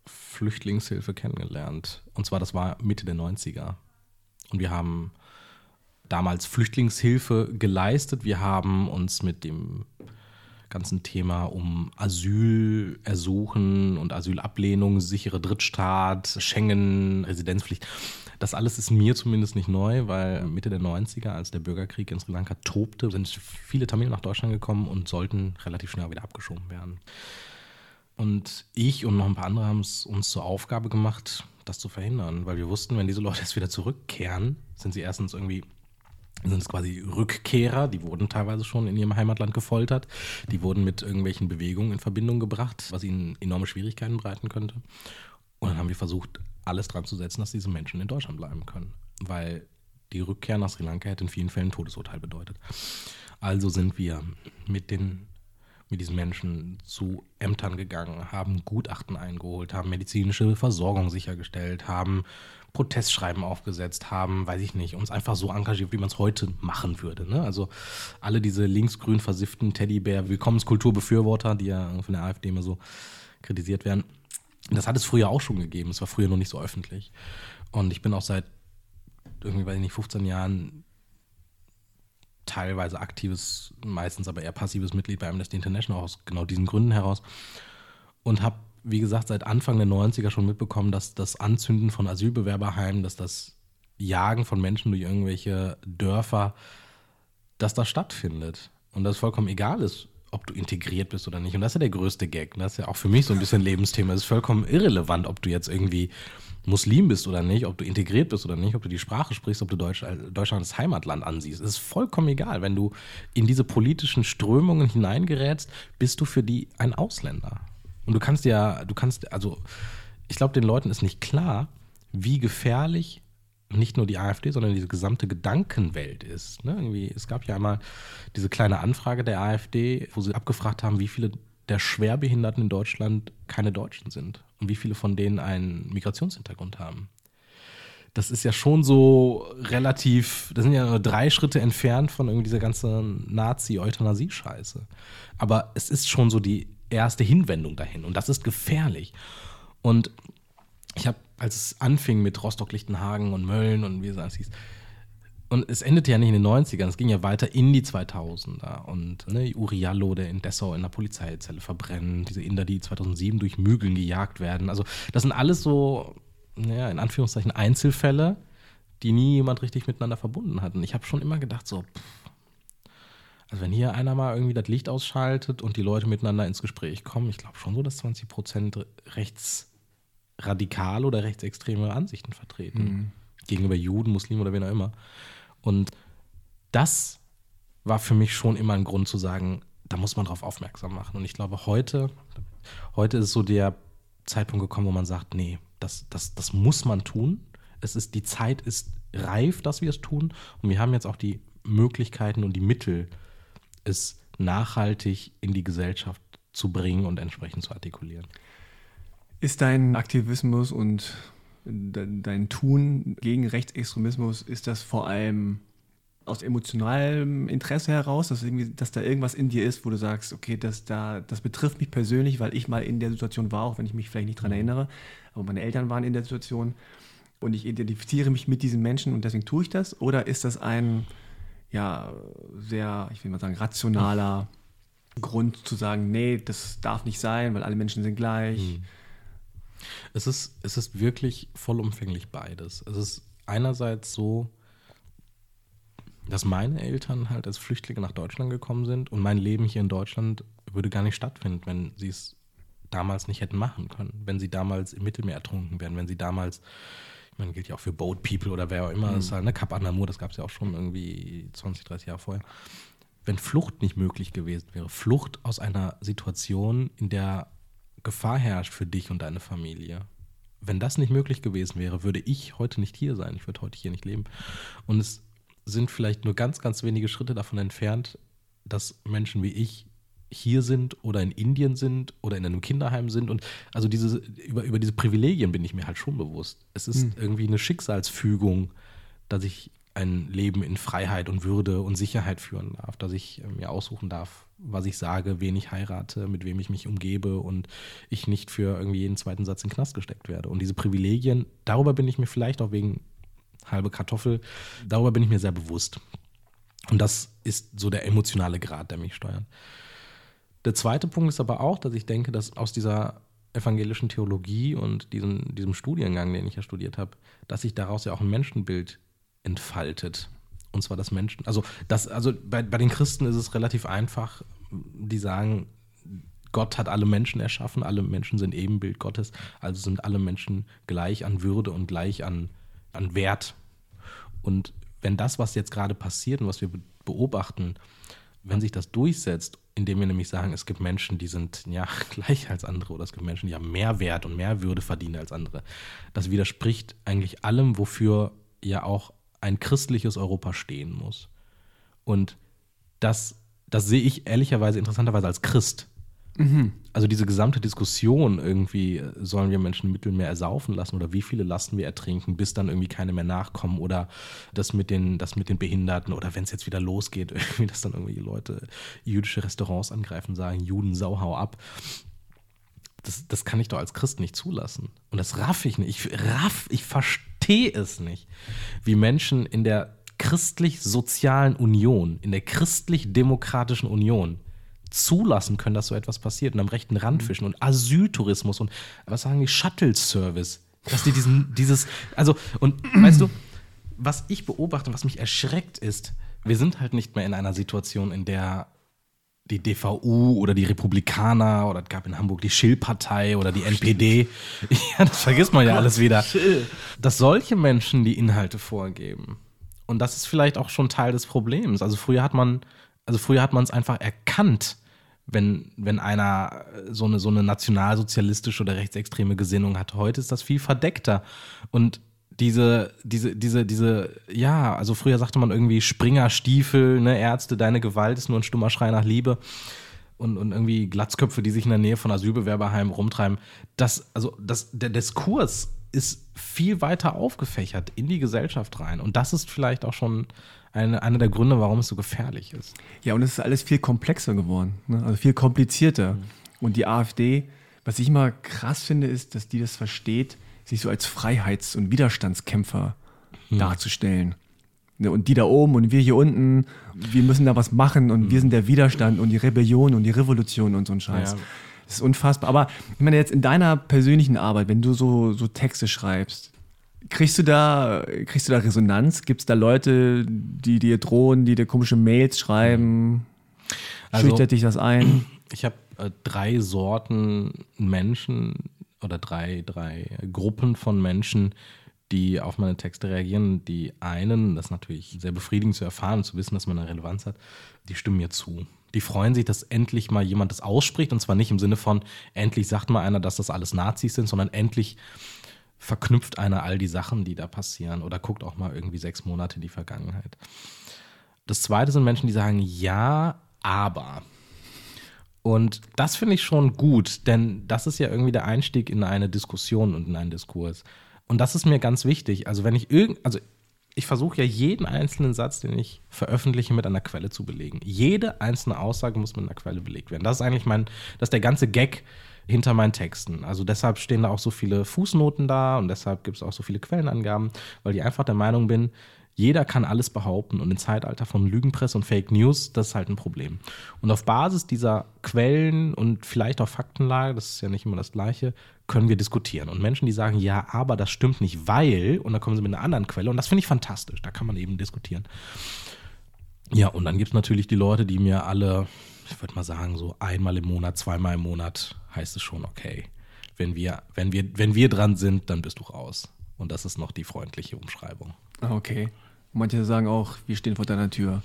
Flüchtlingshilfe kennengelernt. Und zwar, das war Mitte der 90er. Und wir haben damals Flüchtlingshilfe geleistet. Wir haben uns mit dem ganzen Thema um Asyl ersuchen und Asylablehnung, sichere Drittstaat, Schengen, Residenzpflicht. Das alles ist mir zumindest nicht neu, weil Mitte der 90er, als der Bürgerkrieg in Sri Lanka tobte, sind viele Tamilen nach Deutschland gekommen und sollten relativ schnell wieder abgeschoben werden. Und ich und noch ein paar andere haben es uns zur Aufgabe gemacht, das zu verhindern, weil wir wussten, wenn diese Leute jetzt wieder zurückkehren, sind sie erstens irgendwie sind es quasi Rückkehrer, die wurden teilweise schon in ihrem Heimatland gefoltert, die wurden mit irgendwelchen Bewegungen in Verbindung gebracht, was ihnen enorme Schwierigkeiten bereiten könnte. Und dann haben wir versucht, alles dran zu setzen, dass diese Menschen in Deutschland bleiben können, weil die Rückkehr nach Sri Lanka hätte in vielen Fällen ein Todesurteil bedeutet. Also sind wir mit den mit diesen Menschen zu Ämtern gegangen, haben Gutachten eingeholt, haben medizinische Versorgung sichergestellt, haben Protestschreiben aufgesetzt, haben, weiß ich nicht, uns einfach so engagiert, wie man es heute machen würde. Ne? Also alle diese linksgrün versifften Teddybär, Willkommenskulturbefürworter, die ja von der AfD immer so kritisiert werden, das hat es früher auch schon gegeben. Es war früher noch nicht so öffentlich. Und ich bin auch seit irgendwie, weiß ich nicht, 15 Jahren teilweise aktives, meistens aber eher passives Mitglied bei Amnesty International aus genau diesen Gründen heraus und habe, wie gesagt, seit Anfang der 90er schon mitbekommen, dass das Anzünden von Asylbewerberheimen, dass das Jagen von Menschen durch irgendwelche Dörfer, dass das stattfindet und dass es vollkommen egal ist, ob du integriert bist oder nicht. Und das ist ja der größte Gag. Das ist ja auch für mich so ein bisschen Lebensthema. Es ist vollkommen irrelevant, ob du jetzt irgendwie Muslim bist oder nicht, ob du integriert bist oder nicht, ob du die Sprache sprichst, ob du Deutsch, Deutschland als Heimatland ansiehst. Es ist vollkommen egal. Wenn du in diese politischen Strömungen hineingerätst, bist du für die ein Ausländer. Und du kannst ja, du kannst, also ich glaube, den Leuten ist nicht klar, wie gefährlich nicht nur die AfD, sondern diese gesamte Gedankenwelt ist. Ne? Irgendwie, es gab ja einmal diese kleine Anfrage der AfD, wo sie abgefragt haben, wie viele der Schwerbehinderten in Deutschland keine Deutschen sind und wie viele von denen einen Migrationshintergrund haben. Das ist ja schon so relativ, das sind ja nur drei Schritte entfernt von irgendwie dieser ganzen Nazi-Euthanasie-Scheiße. Aber es ist schon so die erste Hinwendung dahin und das ist gefährlich. Und ich habe, als es anfing mit Rostock-Lichtenhagen und Mölln und wie es alles hieß, und es endete ja nicht in den 90ern, es ging ja weiter in die 2000er. Und ne, Uriallo, der in Dessau in der Polizeizelle verbrennt, diese Inder, die 2007 durch Mügeln gejagt werden. Also, das sind alles so, naja, in Anführungszeichen Einzelfälle, die nie jemand richtig miteinander verbunden hat. Und ich habe schon immer gedacht, so, pff, also wenn hier einer mal irgendwie das Licht ausschaltet und die Leute miteinander ins Gespräch kommen, ich glaube schon so, dass 20 Prozent rechtsradikale oder rechtsextreme Ansichten vertreten. Mhm. Gegenüber Juden, Muslimen oder wen auch immer. Und das war für mich schon immer ein Grund zu sagen, da muss man drauf aufmerksam machen. Und ich glaube, heute, heute ist so der Zeitpunkt gekommen, wo man sagt, nee, das, das, das muss man tun. Es ist, die Zeit ist reif, dass wir es tun. Und wir haben jetzt auch die Möglichkeiten und die Mittel, es nachhaltig in die Gesellschaft zu bringen und entsprechend zu artikulieren. Ist dein Aktivismus und dein Tun gegen Rechtsextremismus, ist das vor allem aus emotionalem Interesse heraus, dass, irgendwie, dass da irgendwas in dir ist, wo du sagst, okay, das, da, das betrifft mich persönlich, weil ich mal in der Situation war, auch wenn ich mich vielleicht nicht daran mhm. erinnere, aber meine Eltern waren in der Situation und ich identifiziere mich mit diesen Menschen und deswegen tue ich das? Oder ist das ein, ja, sehr, ich will mal sagen, rationaler Grund zu sagen, nee, das darf nicht sein, weil alle Menschen sind gleich? Mhm. Es ist, es ist wirklich vollumfänglich beides. Es ist einerseits so, dass meine Eltern halt als Flüchtlinge nach Deutschland gekommen sind und mein Leben hier in Deutschland würde gar nicht stattfinden, wenn sie es damals nicht hätten machen können, wenn sie damals im Mittelmeer ertrunken wären, wenn sie damals, ich meine, gilt ja auch für Boat People oder wer auch immer, mhm. das ist halt, ne, Cap Anamur, das gab es ja auch schon irgendwie 20, 30 Jahre vorher. Wenn Flucht nicht möglich gewesen wäre, Flucht aus einer Situation, in der Gefahr herrscht für dich und deine Familie, wenn das nicht möglich gewesen wäre, würde ich heute nicht hier sein. Ich würde heute hier nicht leben. Und es sind vielleicht nur ganz, ganz wenige Schritte davon entfernt, dass Menschen wie ich hier sind oder in Indien sind oder in einem Kinderheim sind. Und also diese, über, über diese Privilegien bin ich mir halt schon bewusst. Es ist hm. irgendwie eine Schicksalsfügung, dass ich ein Leben in Freiheit und Würde und Sicherheit führen darf, dass ich äh, mir aussuchen darf, was ich sage, wen ich heirate, mit wem ich mich umgebe und ich nicht für irgendwie jeden zweiten Satz in den Knast gesteckt werde. Und diese Privilegien, darüber bin ich mir vielleicht auch wegen halbe Kartoffel, darüber bin ich mir sehr bewusst. Und das ist so der emotionale Grad, der mich steuert. Der zweite Punkt ist aber auch, dass ich denke, dass aus dieser evangelischen Theologie und diesem, diesem Studiengang, den ich ja studiert habe, dass sich daraus ja auch ein Menschenbild entfaltet. Und zwar das Menschen, also das, also bei, bei den Christen ist es relativ einfach, die sagen, Gott hat alle Menschen erschaffen, alle Menschen sind Ebenbild Gottes, also sind alle Menschen gleich an Würde und gleich an, an Wert. Und wenn das, was jetzt gerade passiert und was wir beobachten, wenn sich das durchsetzt, indem wir nämlich sagen, es gibt Menschen, die sind ja gleich als andere oder es gibt Menschen, die haben mehr Wert und mehr Würde verdienen als andere, das widerspricht eigentlich allem, wofür ja auch ein christliches Europa stehen muss. Und das, das sehe ich ehrlicherweise interessanterweise als Christ. Mhm. Also diese gesamte Diskussion irgendwie, sollen wir Menschen im Mittelmeer ersaufen lassen oder wie viele lassen wir ertrinken, bis dann irgendwie keine mehr nachkommen oder das mit den, das mit den Behinderten oder wenn es jetzt wieder losgeht, irgendwie, dass dann irgendwie Leute jüdische Restaurants angreifen, sagen, Juden, sau, hau ab. Das, das kann ich doch als Christ nicht zulassen. Und das raff ich nicht. Ich raff, ich verstehe es nicht, wie Menschen in der christlich-sozialen Union, in der christlich-demokratischen Union zulassen können, dass so etwas passiert und am rechten Rand mhm. fischen und Asyltourismus und was sagen die, Shuttle-Service. Dass die diesen, dieses, also, und weißt du, was ich beobachte, was mich erschreckt ist, wir sind halt nicht mehr in einer Situation, in der die DVU oder die Republikaner oder es gab in Hamburg die Schill-Partei oder die NPD. Ja, das vergisst man ja alles wieder. Dass solche Menschen die Inhalte vorgeben. Und das ist vielleicht auch schon Teil des Problems. Also früher hat man, also früher hat man es einfach erkannt, wenn, wenn einer so eine, so eine nationalsozialistische oder rechtsextreme Gesinnung hat. Heute ist das viel verdeckter. Und diese, diese, diese, diese, ja, also früher sagte man irgendwie Springerstiefel, ne, Ärzte, deine Gewalt ist nur ein stummer Schrei nach Liebe. Und, und irgendwie Glatzköpfe, die sich in der Nähe von Asylbewerberheimen rumtreiben. Das, also das, der Diskurs ist viel weiter aufgefächert in die Gesellschaft rein. Und das ist vielleicht auch schon eine, einer der Gründe, warum es so gefährlich ist. Ja, und es ist alles viel komplexer geworden, ne? also viel komplizierter. Mhm. Und die AfD, was ich immer krass finde, ist, dass die das versteht, sich so als Freiheits- und Widerstandskämpfer hm. darzustellen. Ne, und die da oben und wir hier unten, wir müssen da was machen und hm. wir sind der Widerstand und die Rebellion und die Revolution und so ein Scheiß. Ja. Das ist unfassbar. Aber ich meine, jetzt in deiner persönlichen Arbeit, wenn du so, so Texte schreibst, kriegst du da, kriegst du da Resonanz? Gibt es da Leute, die dir drohen, die dir komische Mails schreiben? Also, Schüchtert dich das ein? Ich habe äh, drei Sorten Menschen, oder drei, drei Gruppen von Menschen, die auf meine Texte reagieren. Die einen, das ist natürlich sehr befriedigend zu erfahren, zu wissen, dass man eine Relevanz hat, die stimmen mir zu. Die freuen sich, dass endlich mal jemand das ausspricht und zwar nicht im Sinne von, endlich sagt mal einer, dass das alles Nazis sind, sondern endlich verknüpft einer all die Sachen, die da passieren oder guckt auch mal irgendwie sechs Monate in die Vergangenheit. Das zweite sind Menschen, die sagen, ja, aber. Und das finde ich schon gut, denn das ist ja irgendwie der Einstieg in eine Diskussion und in einen Diskurs. Und das ist mir ganz wichtig. Also wenn ich irgend, also ich versuche ja jeden einzelnen Satz, den ich veröffentliche, mit einer Quelle zu belegen. Jede einzelne Aussage muss mit einer Quelle belegt werden. Das ist eigentlich mein, das ist der ganze Gag hinter meinen Texten. Also deshalb stehen da auch so viele Fußnoten da und deshalb gibt es auch so viele Quellenangaben, weil ich einfach der Meinung bin, jeder kann alles behaupten und im Zeitalter von Lügenpresse und Fake News, das ist halt ein Problem. Und auf Basis dieser Quellen und vielleicht auch Faktenlage, das ist ja nicht immer das Gleiche, können wir diskutieren. Und Menschen, die sagen, ja, aber das stimmt nicht, weil, und dann kommen sie mit einer anderen Quelle und das finde ich fantastisch, da kann man eben diskutieren. Ja, und dann gibt es natürlich die Leute, die mir alle, ich würde mal sagen, so einmal im Monat, zweimal im Monat heißt es schon, okay, wenn wir, wenn wir, wenn wir dran sind, dann bist du raus. Und das ist noch die freundliche Umschreibung. Ah, okay. Manche sagen auch, wir stehen vor deiner Tür.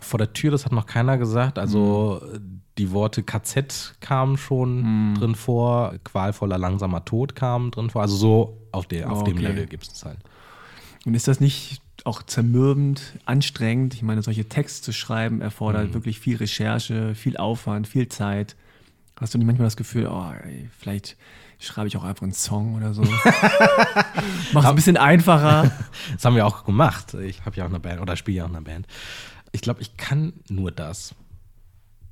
Vor der Tür, das hat noch keiner gesagt. Also mhm. die Worte KZ kamen schon mhm. drin vor, qualvoller, langsamer Tod kamen drin vor. Also so auf, der, auf okay. dem Level gibt es halt. Und ist das nicht auch zermürbend, anstrengend? Ich meine, solche Texte zu schreiben erfordert mhm. wirklich viel Recherche, viel Aufwand, viel Zeit. Hast du nicht manchmal das Gefühl, oh, ey, vielleicht schreibe ich auch einfach einen Song oder so. Mach es ein bisschen einfacher. Das haben wir auch gemacht. Ich habe ja auch eine Band oder spiele ja auch eine Band. Ich glaube, ich kann nur das.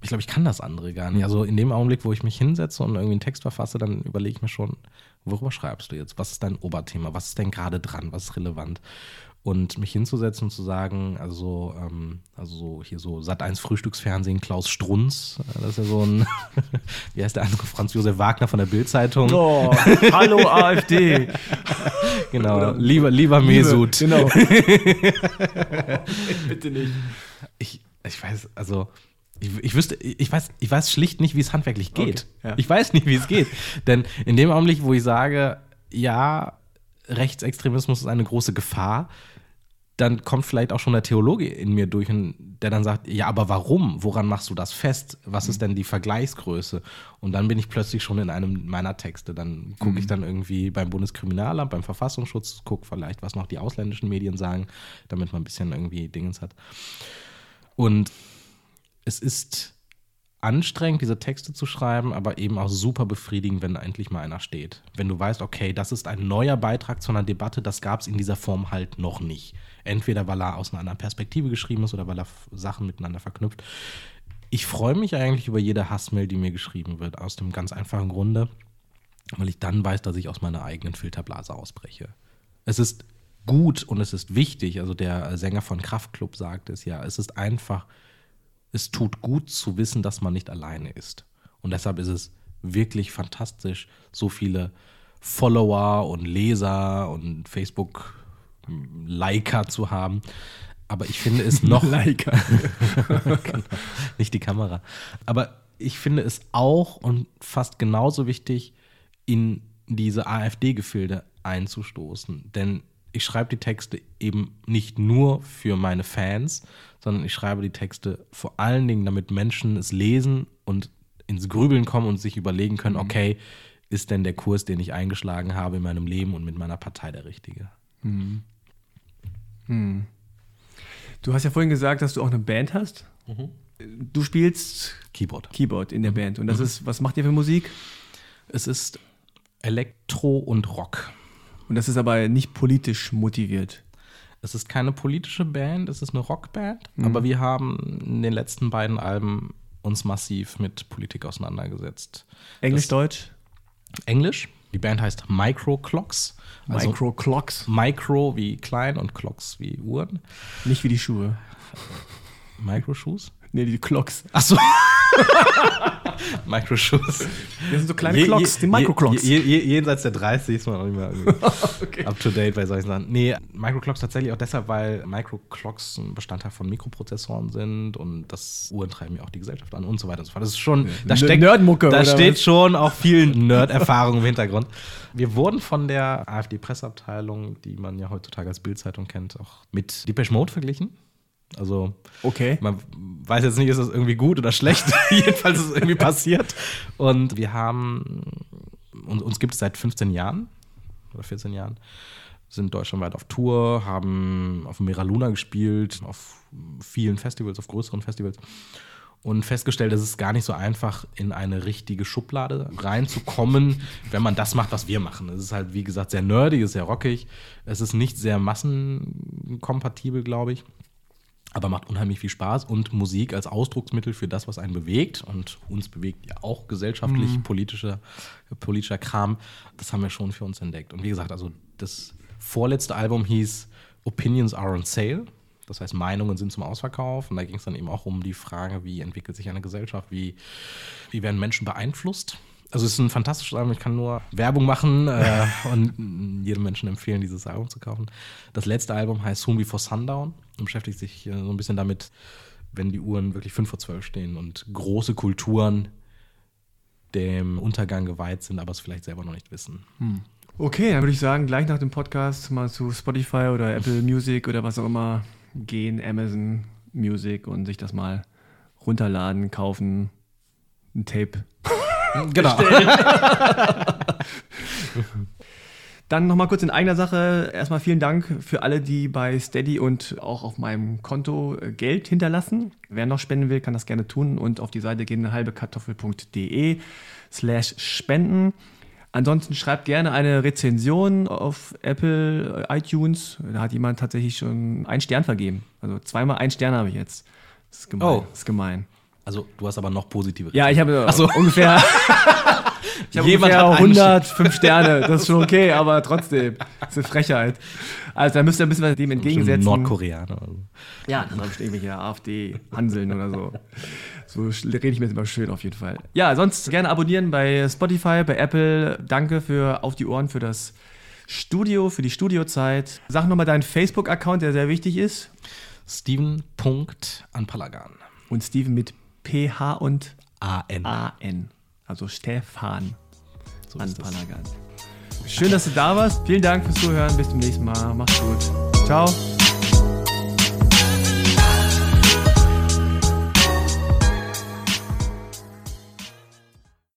Ich glaube, ich kann das andere gar nicht. Also in dem Augenblick, wo ich mich hinsetze und irgendwie einen Text verfasse, dann überlege ich mir schon, worüber schreibst du jetzt? Was ist dein Oberthema? Was ist denn gerade dran? Was ist relevant? Und mich hinzusetzen und zu sagen, also, ähm, also so hier so Sat 1 Frühstücksfernsehen, Klaus Strunz, äh, das ist ja so ein, wie heißt der andere, Franz Josef Wagner von der Bildzeitung. Oh, hallo AfD. genau, lieber, lieber Mesut. Genau. Bitte nicht. Ich, ich weiß, also, ich, ich, wüsste, ich weiß, ich weiß schlicht nicht, wie es handwerklich geht. Okay, ja. Ich weiß nicht, wie es geht. Denn in dem Augenblick, wo ich sage, ja, Rechtsextremismus ist eine große Gefahr, dann kommt vielleicht auch schon der Theologe in mir durch, der dann sagt, ja, aber warum? Woran machst du das fest? Was ist denn die Vergleichsgröße? Und dann bin ich plötzlich schon in einem meiner Texte. Dann gucke mhm. ich dann irgendwie beim Bundeskriminalamt, beim Verfassungsschutz, gucke vielleicht, was noch die ausländischen Medien sagen, damit man ein bisschen irgendwie Dingens hat. Und es ist anstrengend, diese Texte zu schreiben, aber eben auch super befriedigend, wenn endlich mal einer steht. Wenn du weißt, okay, das ist ein neuer Beitrag zu einer Debatte, das gab es in dieser Form halt noch nicht. Entweder weil er aus einer anderen Perspektive geschrieben ist oder weil er Sachen miteinander verknüpft. Ich freue mich eigentlich über jede Hassmail, die mir geschrieben wird, aus dem ganz einfachen Grunde, weil ich dann weiß, dass ich aus meiner eigenen Filterblase ausbreche. Es ist gut und es ist wichtig, also der Sänger von Kraftklub sagt es ja, es ist einfach, es tut gut zu wissen, dass man nicht alleine ist. Und deshalb ist es wirklich fantastisch, so viele Follower und Leser und Facebook Leica zu haben. Aber ich finde es noch. Leica. genau, nicht die Kamera. Aber ich finde es auch und fast genauso wichtig, in diese AfD-Gefilde einzustoßen. Denn ich schreibe die Texte eben nicht nur für meine Fans, sondern ich schreibe die Texte vor allen Dingen, damit Menschen es lesen und ins Grübeln kommen und sich überlegen können, mhm. okay, ist denn der Kurs, den ich eingeschlagen habe in meinem Leben und mit meiner Partei der richtige? Mhm. Hm. Du hast ja vorhin gesagt, dass du auch eine Band hast. Mhm. Du spielst Keyboard. Keyboard in der mhm. Band. Und das mhm. ist, was macht ihr für Musik? Es ist Elektro und Rock. Und das ist aber nicht politisch motiviert. Es ist keine politische Band, es ist eine Rockband, mhm. aber wir haben in den letzten beiden Alben uns massiv mit Politik auseinandergesetzt. Englisch, das, Deutsch? Englisch. Die Band heißt Micro Clocks. Also Micro Clocks. Micro wie klein und Clocks wie Uhren. Nicht wie die Schuhe. Micro-Shoes? Nee, die Clocks. Achso. Micro-Shoes. Das sind so kleine je, Clocks, die Micro-Clocks. Je, je, jenseits der 30 ist man auch nicht mehr okay. up to date bei solchen Sachen. Nee, Micro-Clocks tatsächlich auch deshalb, weil Micro-Clocks ein Bestandteil von Mikroprozessoren sind und das Uhren treiben ja auch die Gesellschaft an und so weiter und so fort. Das ist schon, da steckt, Nerdmucke, da steht was? schon auch viel Nerd-Erfahrung im Hintergrund. Wir wurden von der AfD-Presseabteilung, die man ja heutzutage als Bildzeitung kennt, auch mit Depeche Mode verglichen. Also, okay. man weiß jetzt nicht, ist das irgendwie gut oder schlecht. Jedenfalls ist es irgendwie passiert. Und wir haben, uns, uns gibt es seit 15 Jahren. oder 14 Jahren. Sind deutschlandweit auf Tour, haben auf Mera Luna gespielt, auf vielen Festivals, auf größeren Festivals und festgestellt, es ist gar nicht so einfach, in eine richtige Schublade reinzukommen, wenn man das macht, was wir machen. Es ist halt, wie gesagt, sehr nerdig, ist sehr rockig. Es ist nicht sehr massenkompatibel, glaube ich. Aber macht unheimlich viel Spaß und Musik als Ausdrucksmittel für das, was einen bewegt und uns bewegt ja auch gesellschaftlich, mhm. politischer, politischer Kram. Das haben wir schon für uns entdeckt. Und wie gesagt, also das vorletzte Album hieß Opinions Are on Sale. Das heißt, Meinungen sind zum Ausverkauf. Und da ging es dann eben auch um die Frage, wie entwickelt sich eine Gesellschaft, wie, wie werden Menschen beeinflusst. Also es ist ein fantastisches Album, ich kann nur Werbung machen äh, und jedem Menschen empfehlen, dieses Album zu kaufen. Das letzte Album heißt Soon Before Sundown und beschäftigt sich äh, so ein bisschen damit, wenn die Uhren wirklich 5 vor 12 stehen und große Kulturen dem Untergang geweiht sind, aber es vielleicht selber noch nicht wissen. Hm. Okay, dann würde ich sagen, gleich nach dem Podcast mal zu Spotify oder Apple Music oder was auch immer gehen, Amazon Music und sich das mal runterladen, kaufen, ein Tape. Genau. Dann nochmal kurz in eigener Sache. Erstmal vielen Dank für alle, die bei Steady und auch auf meinem Konto äh, Geld hinterlassen. Wer noch spenden will, kann das gerne tun und auf die Seite gehen halbekartoffel.de slash spenden. Ansonsten schreibt gerne eine Rezension auf Apple, äh, iTunes. Da hat jemand tatsächlich schon einen Stern vergeben. Also zweimal einen Stern habe ich jetzt. Das ist gemein. Oh. Das ist gemein. Also du hast aber noch positive Rezensionen. Ja, ich habe so. ungefähr, ich habe ungefähr 105 Sterne. Das ist schon okay, aber trotzdem. Das ist eine Frechheit. Also da müsst ihr ein bisschen was dem entgegensetzen. Nordkoreaner. Ja, dann habe ich irgendwelche AfD-Hanseln oder so. So rede ich mir jetzt immer schön auf jeden Fall. Ja, sonst gerne abonnieren bei Spotify, bei Apple. Danke für Auf die Ohren für das Studio, für die Studiozeit. Sag nochmal deinen Facebook-Account, der sehr wichtig ist. Steven.anpalagan. Und Steven mit PH und AN. AN. Also Stefan so Anpalagan. Schön, dass du da warst. Vielen Dank fürs Zuhören. Bis zum nächsten Mal. Mach's gut. Ciao.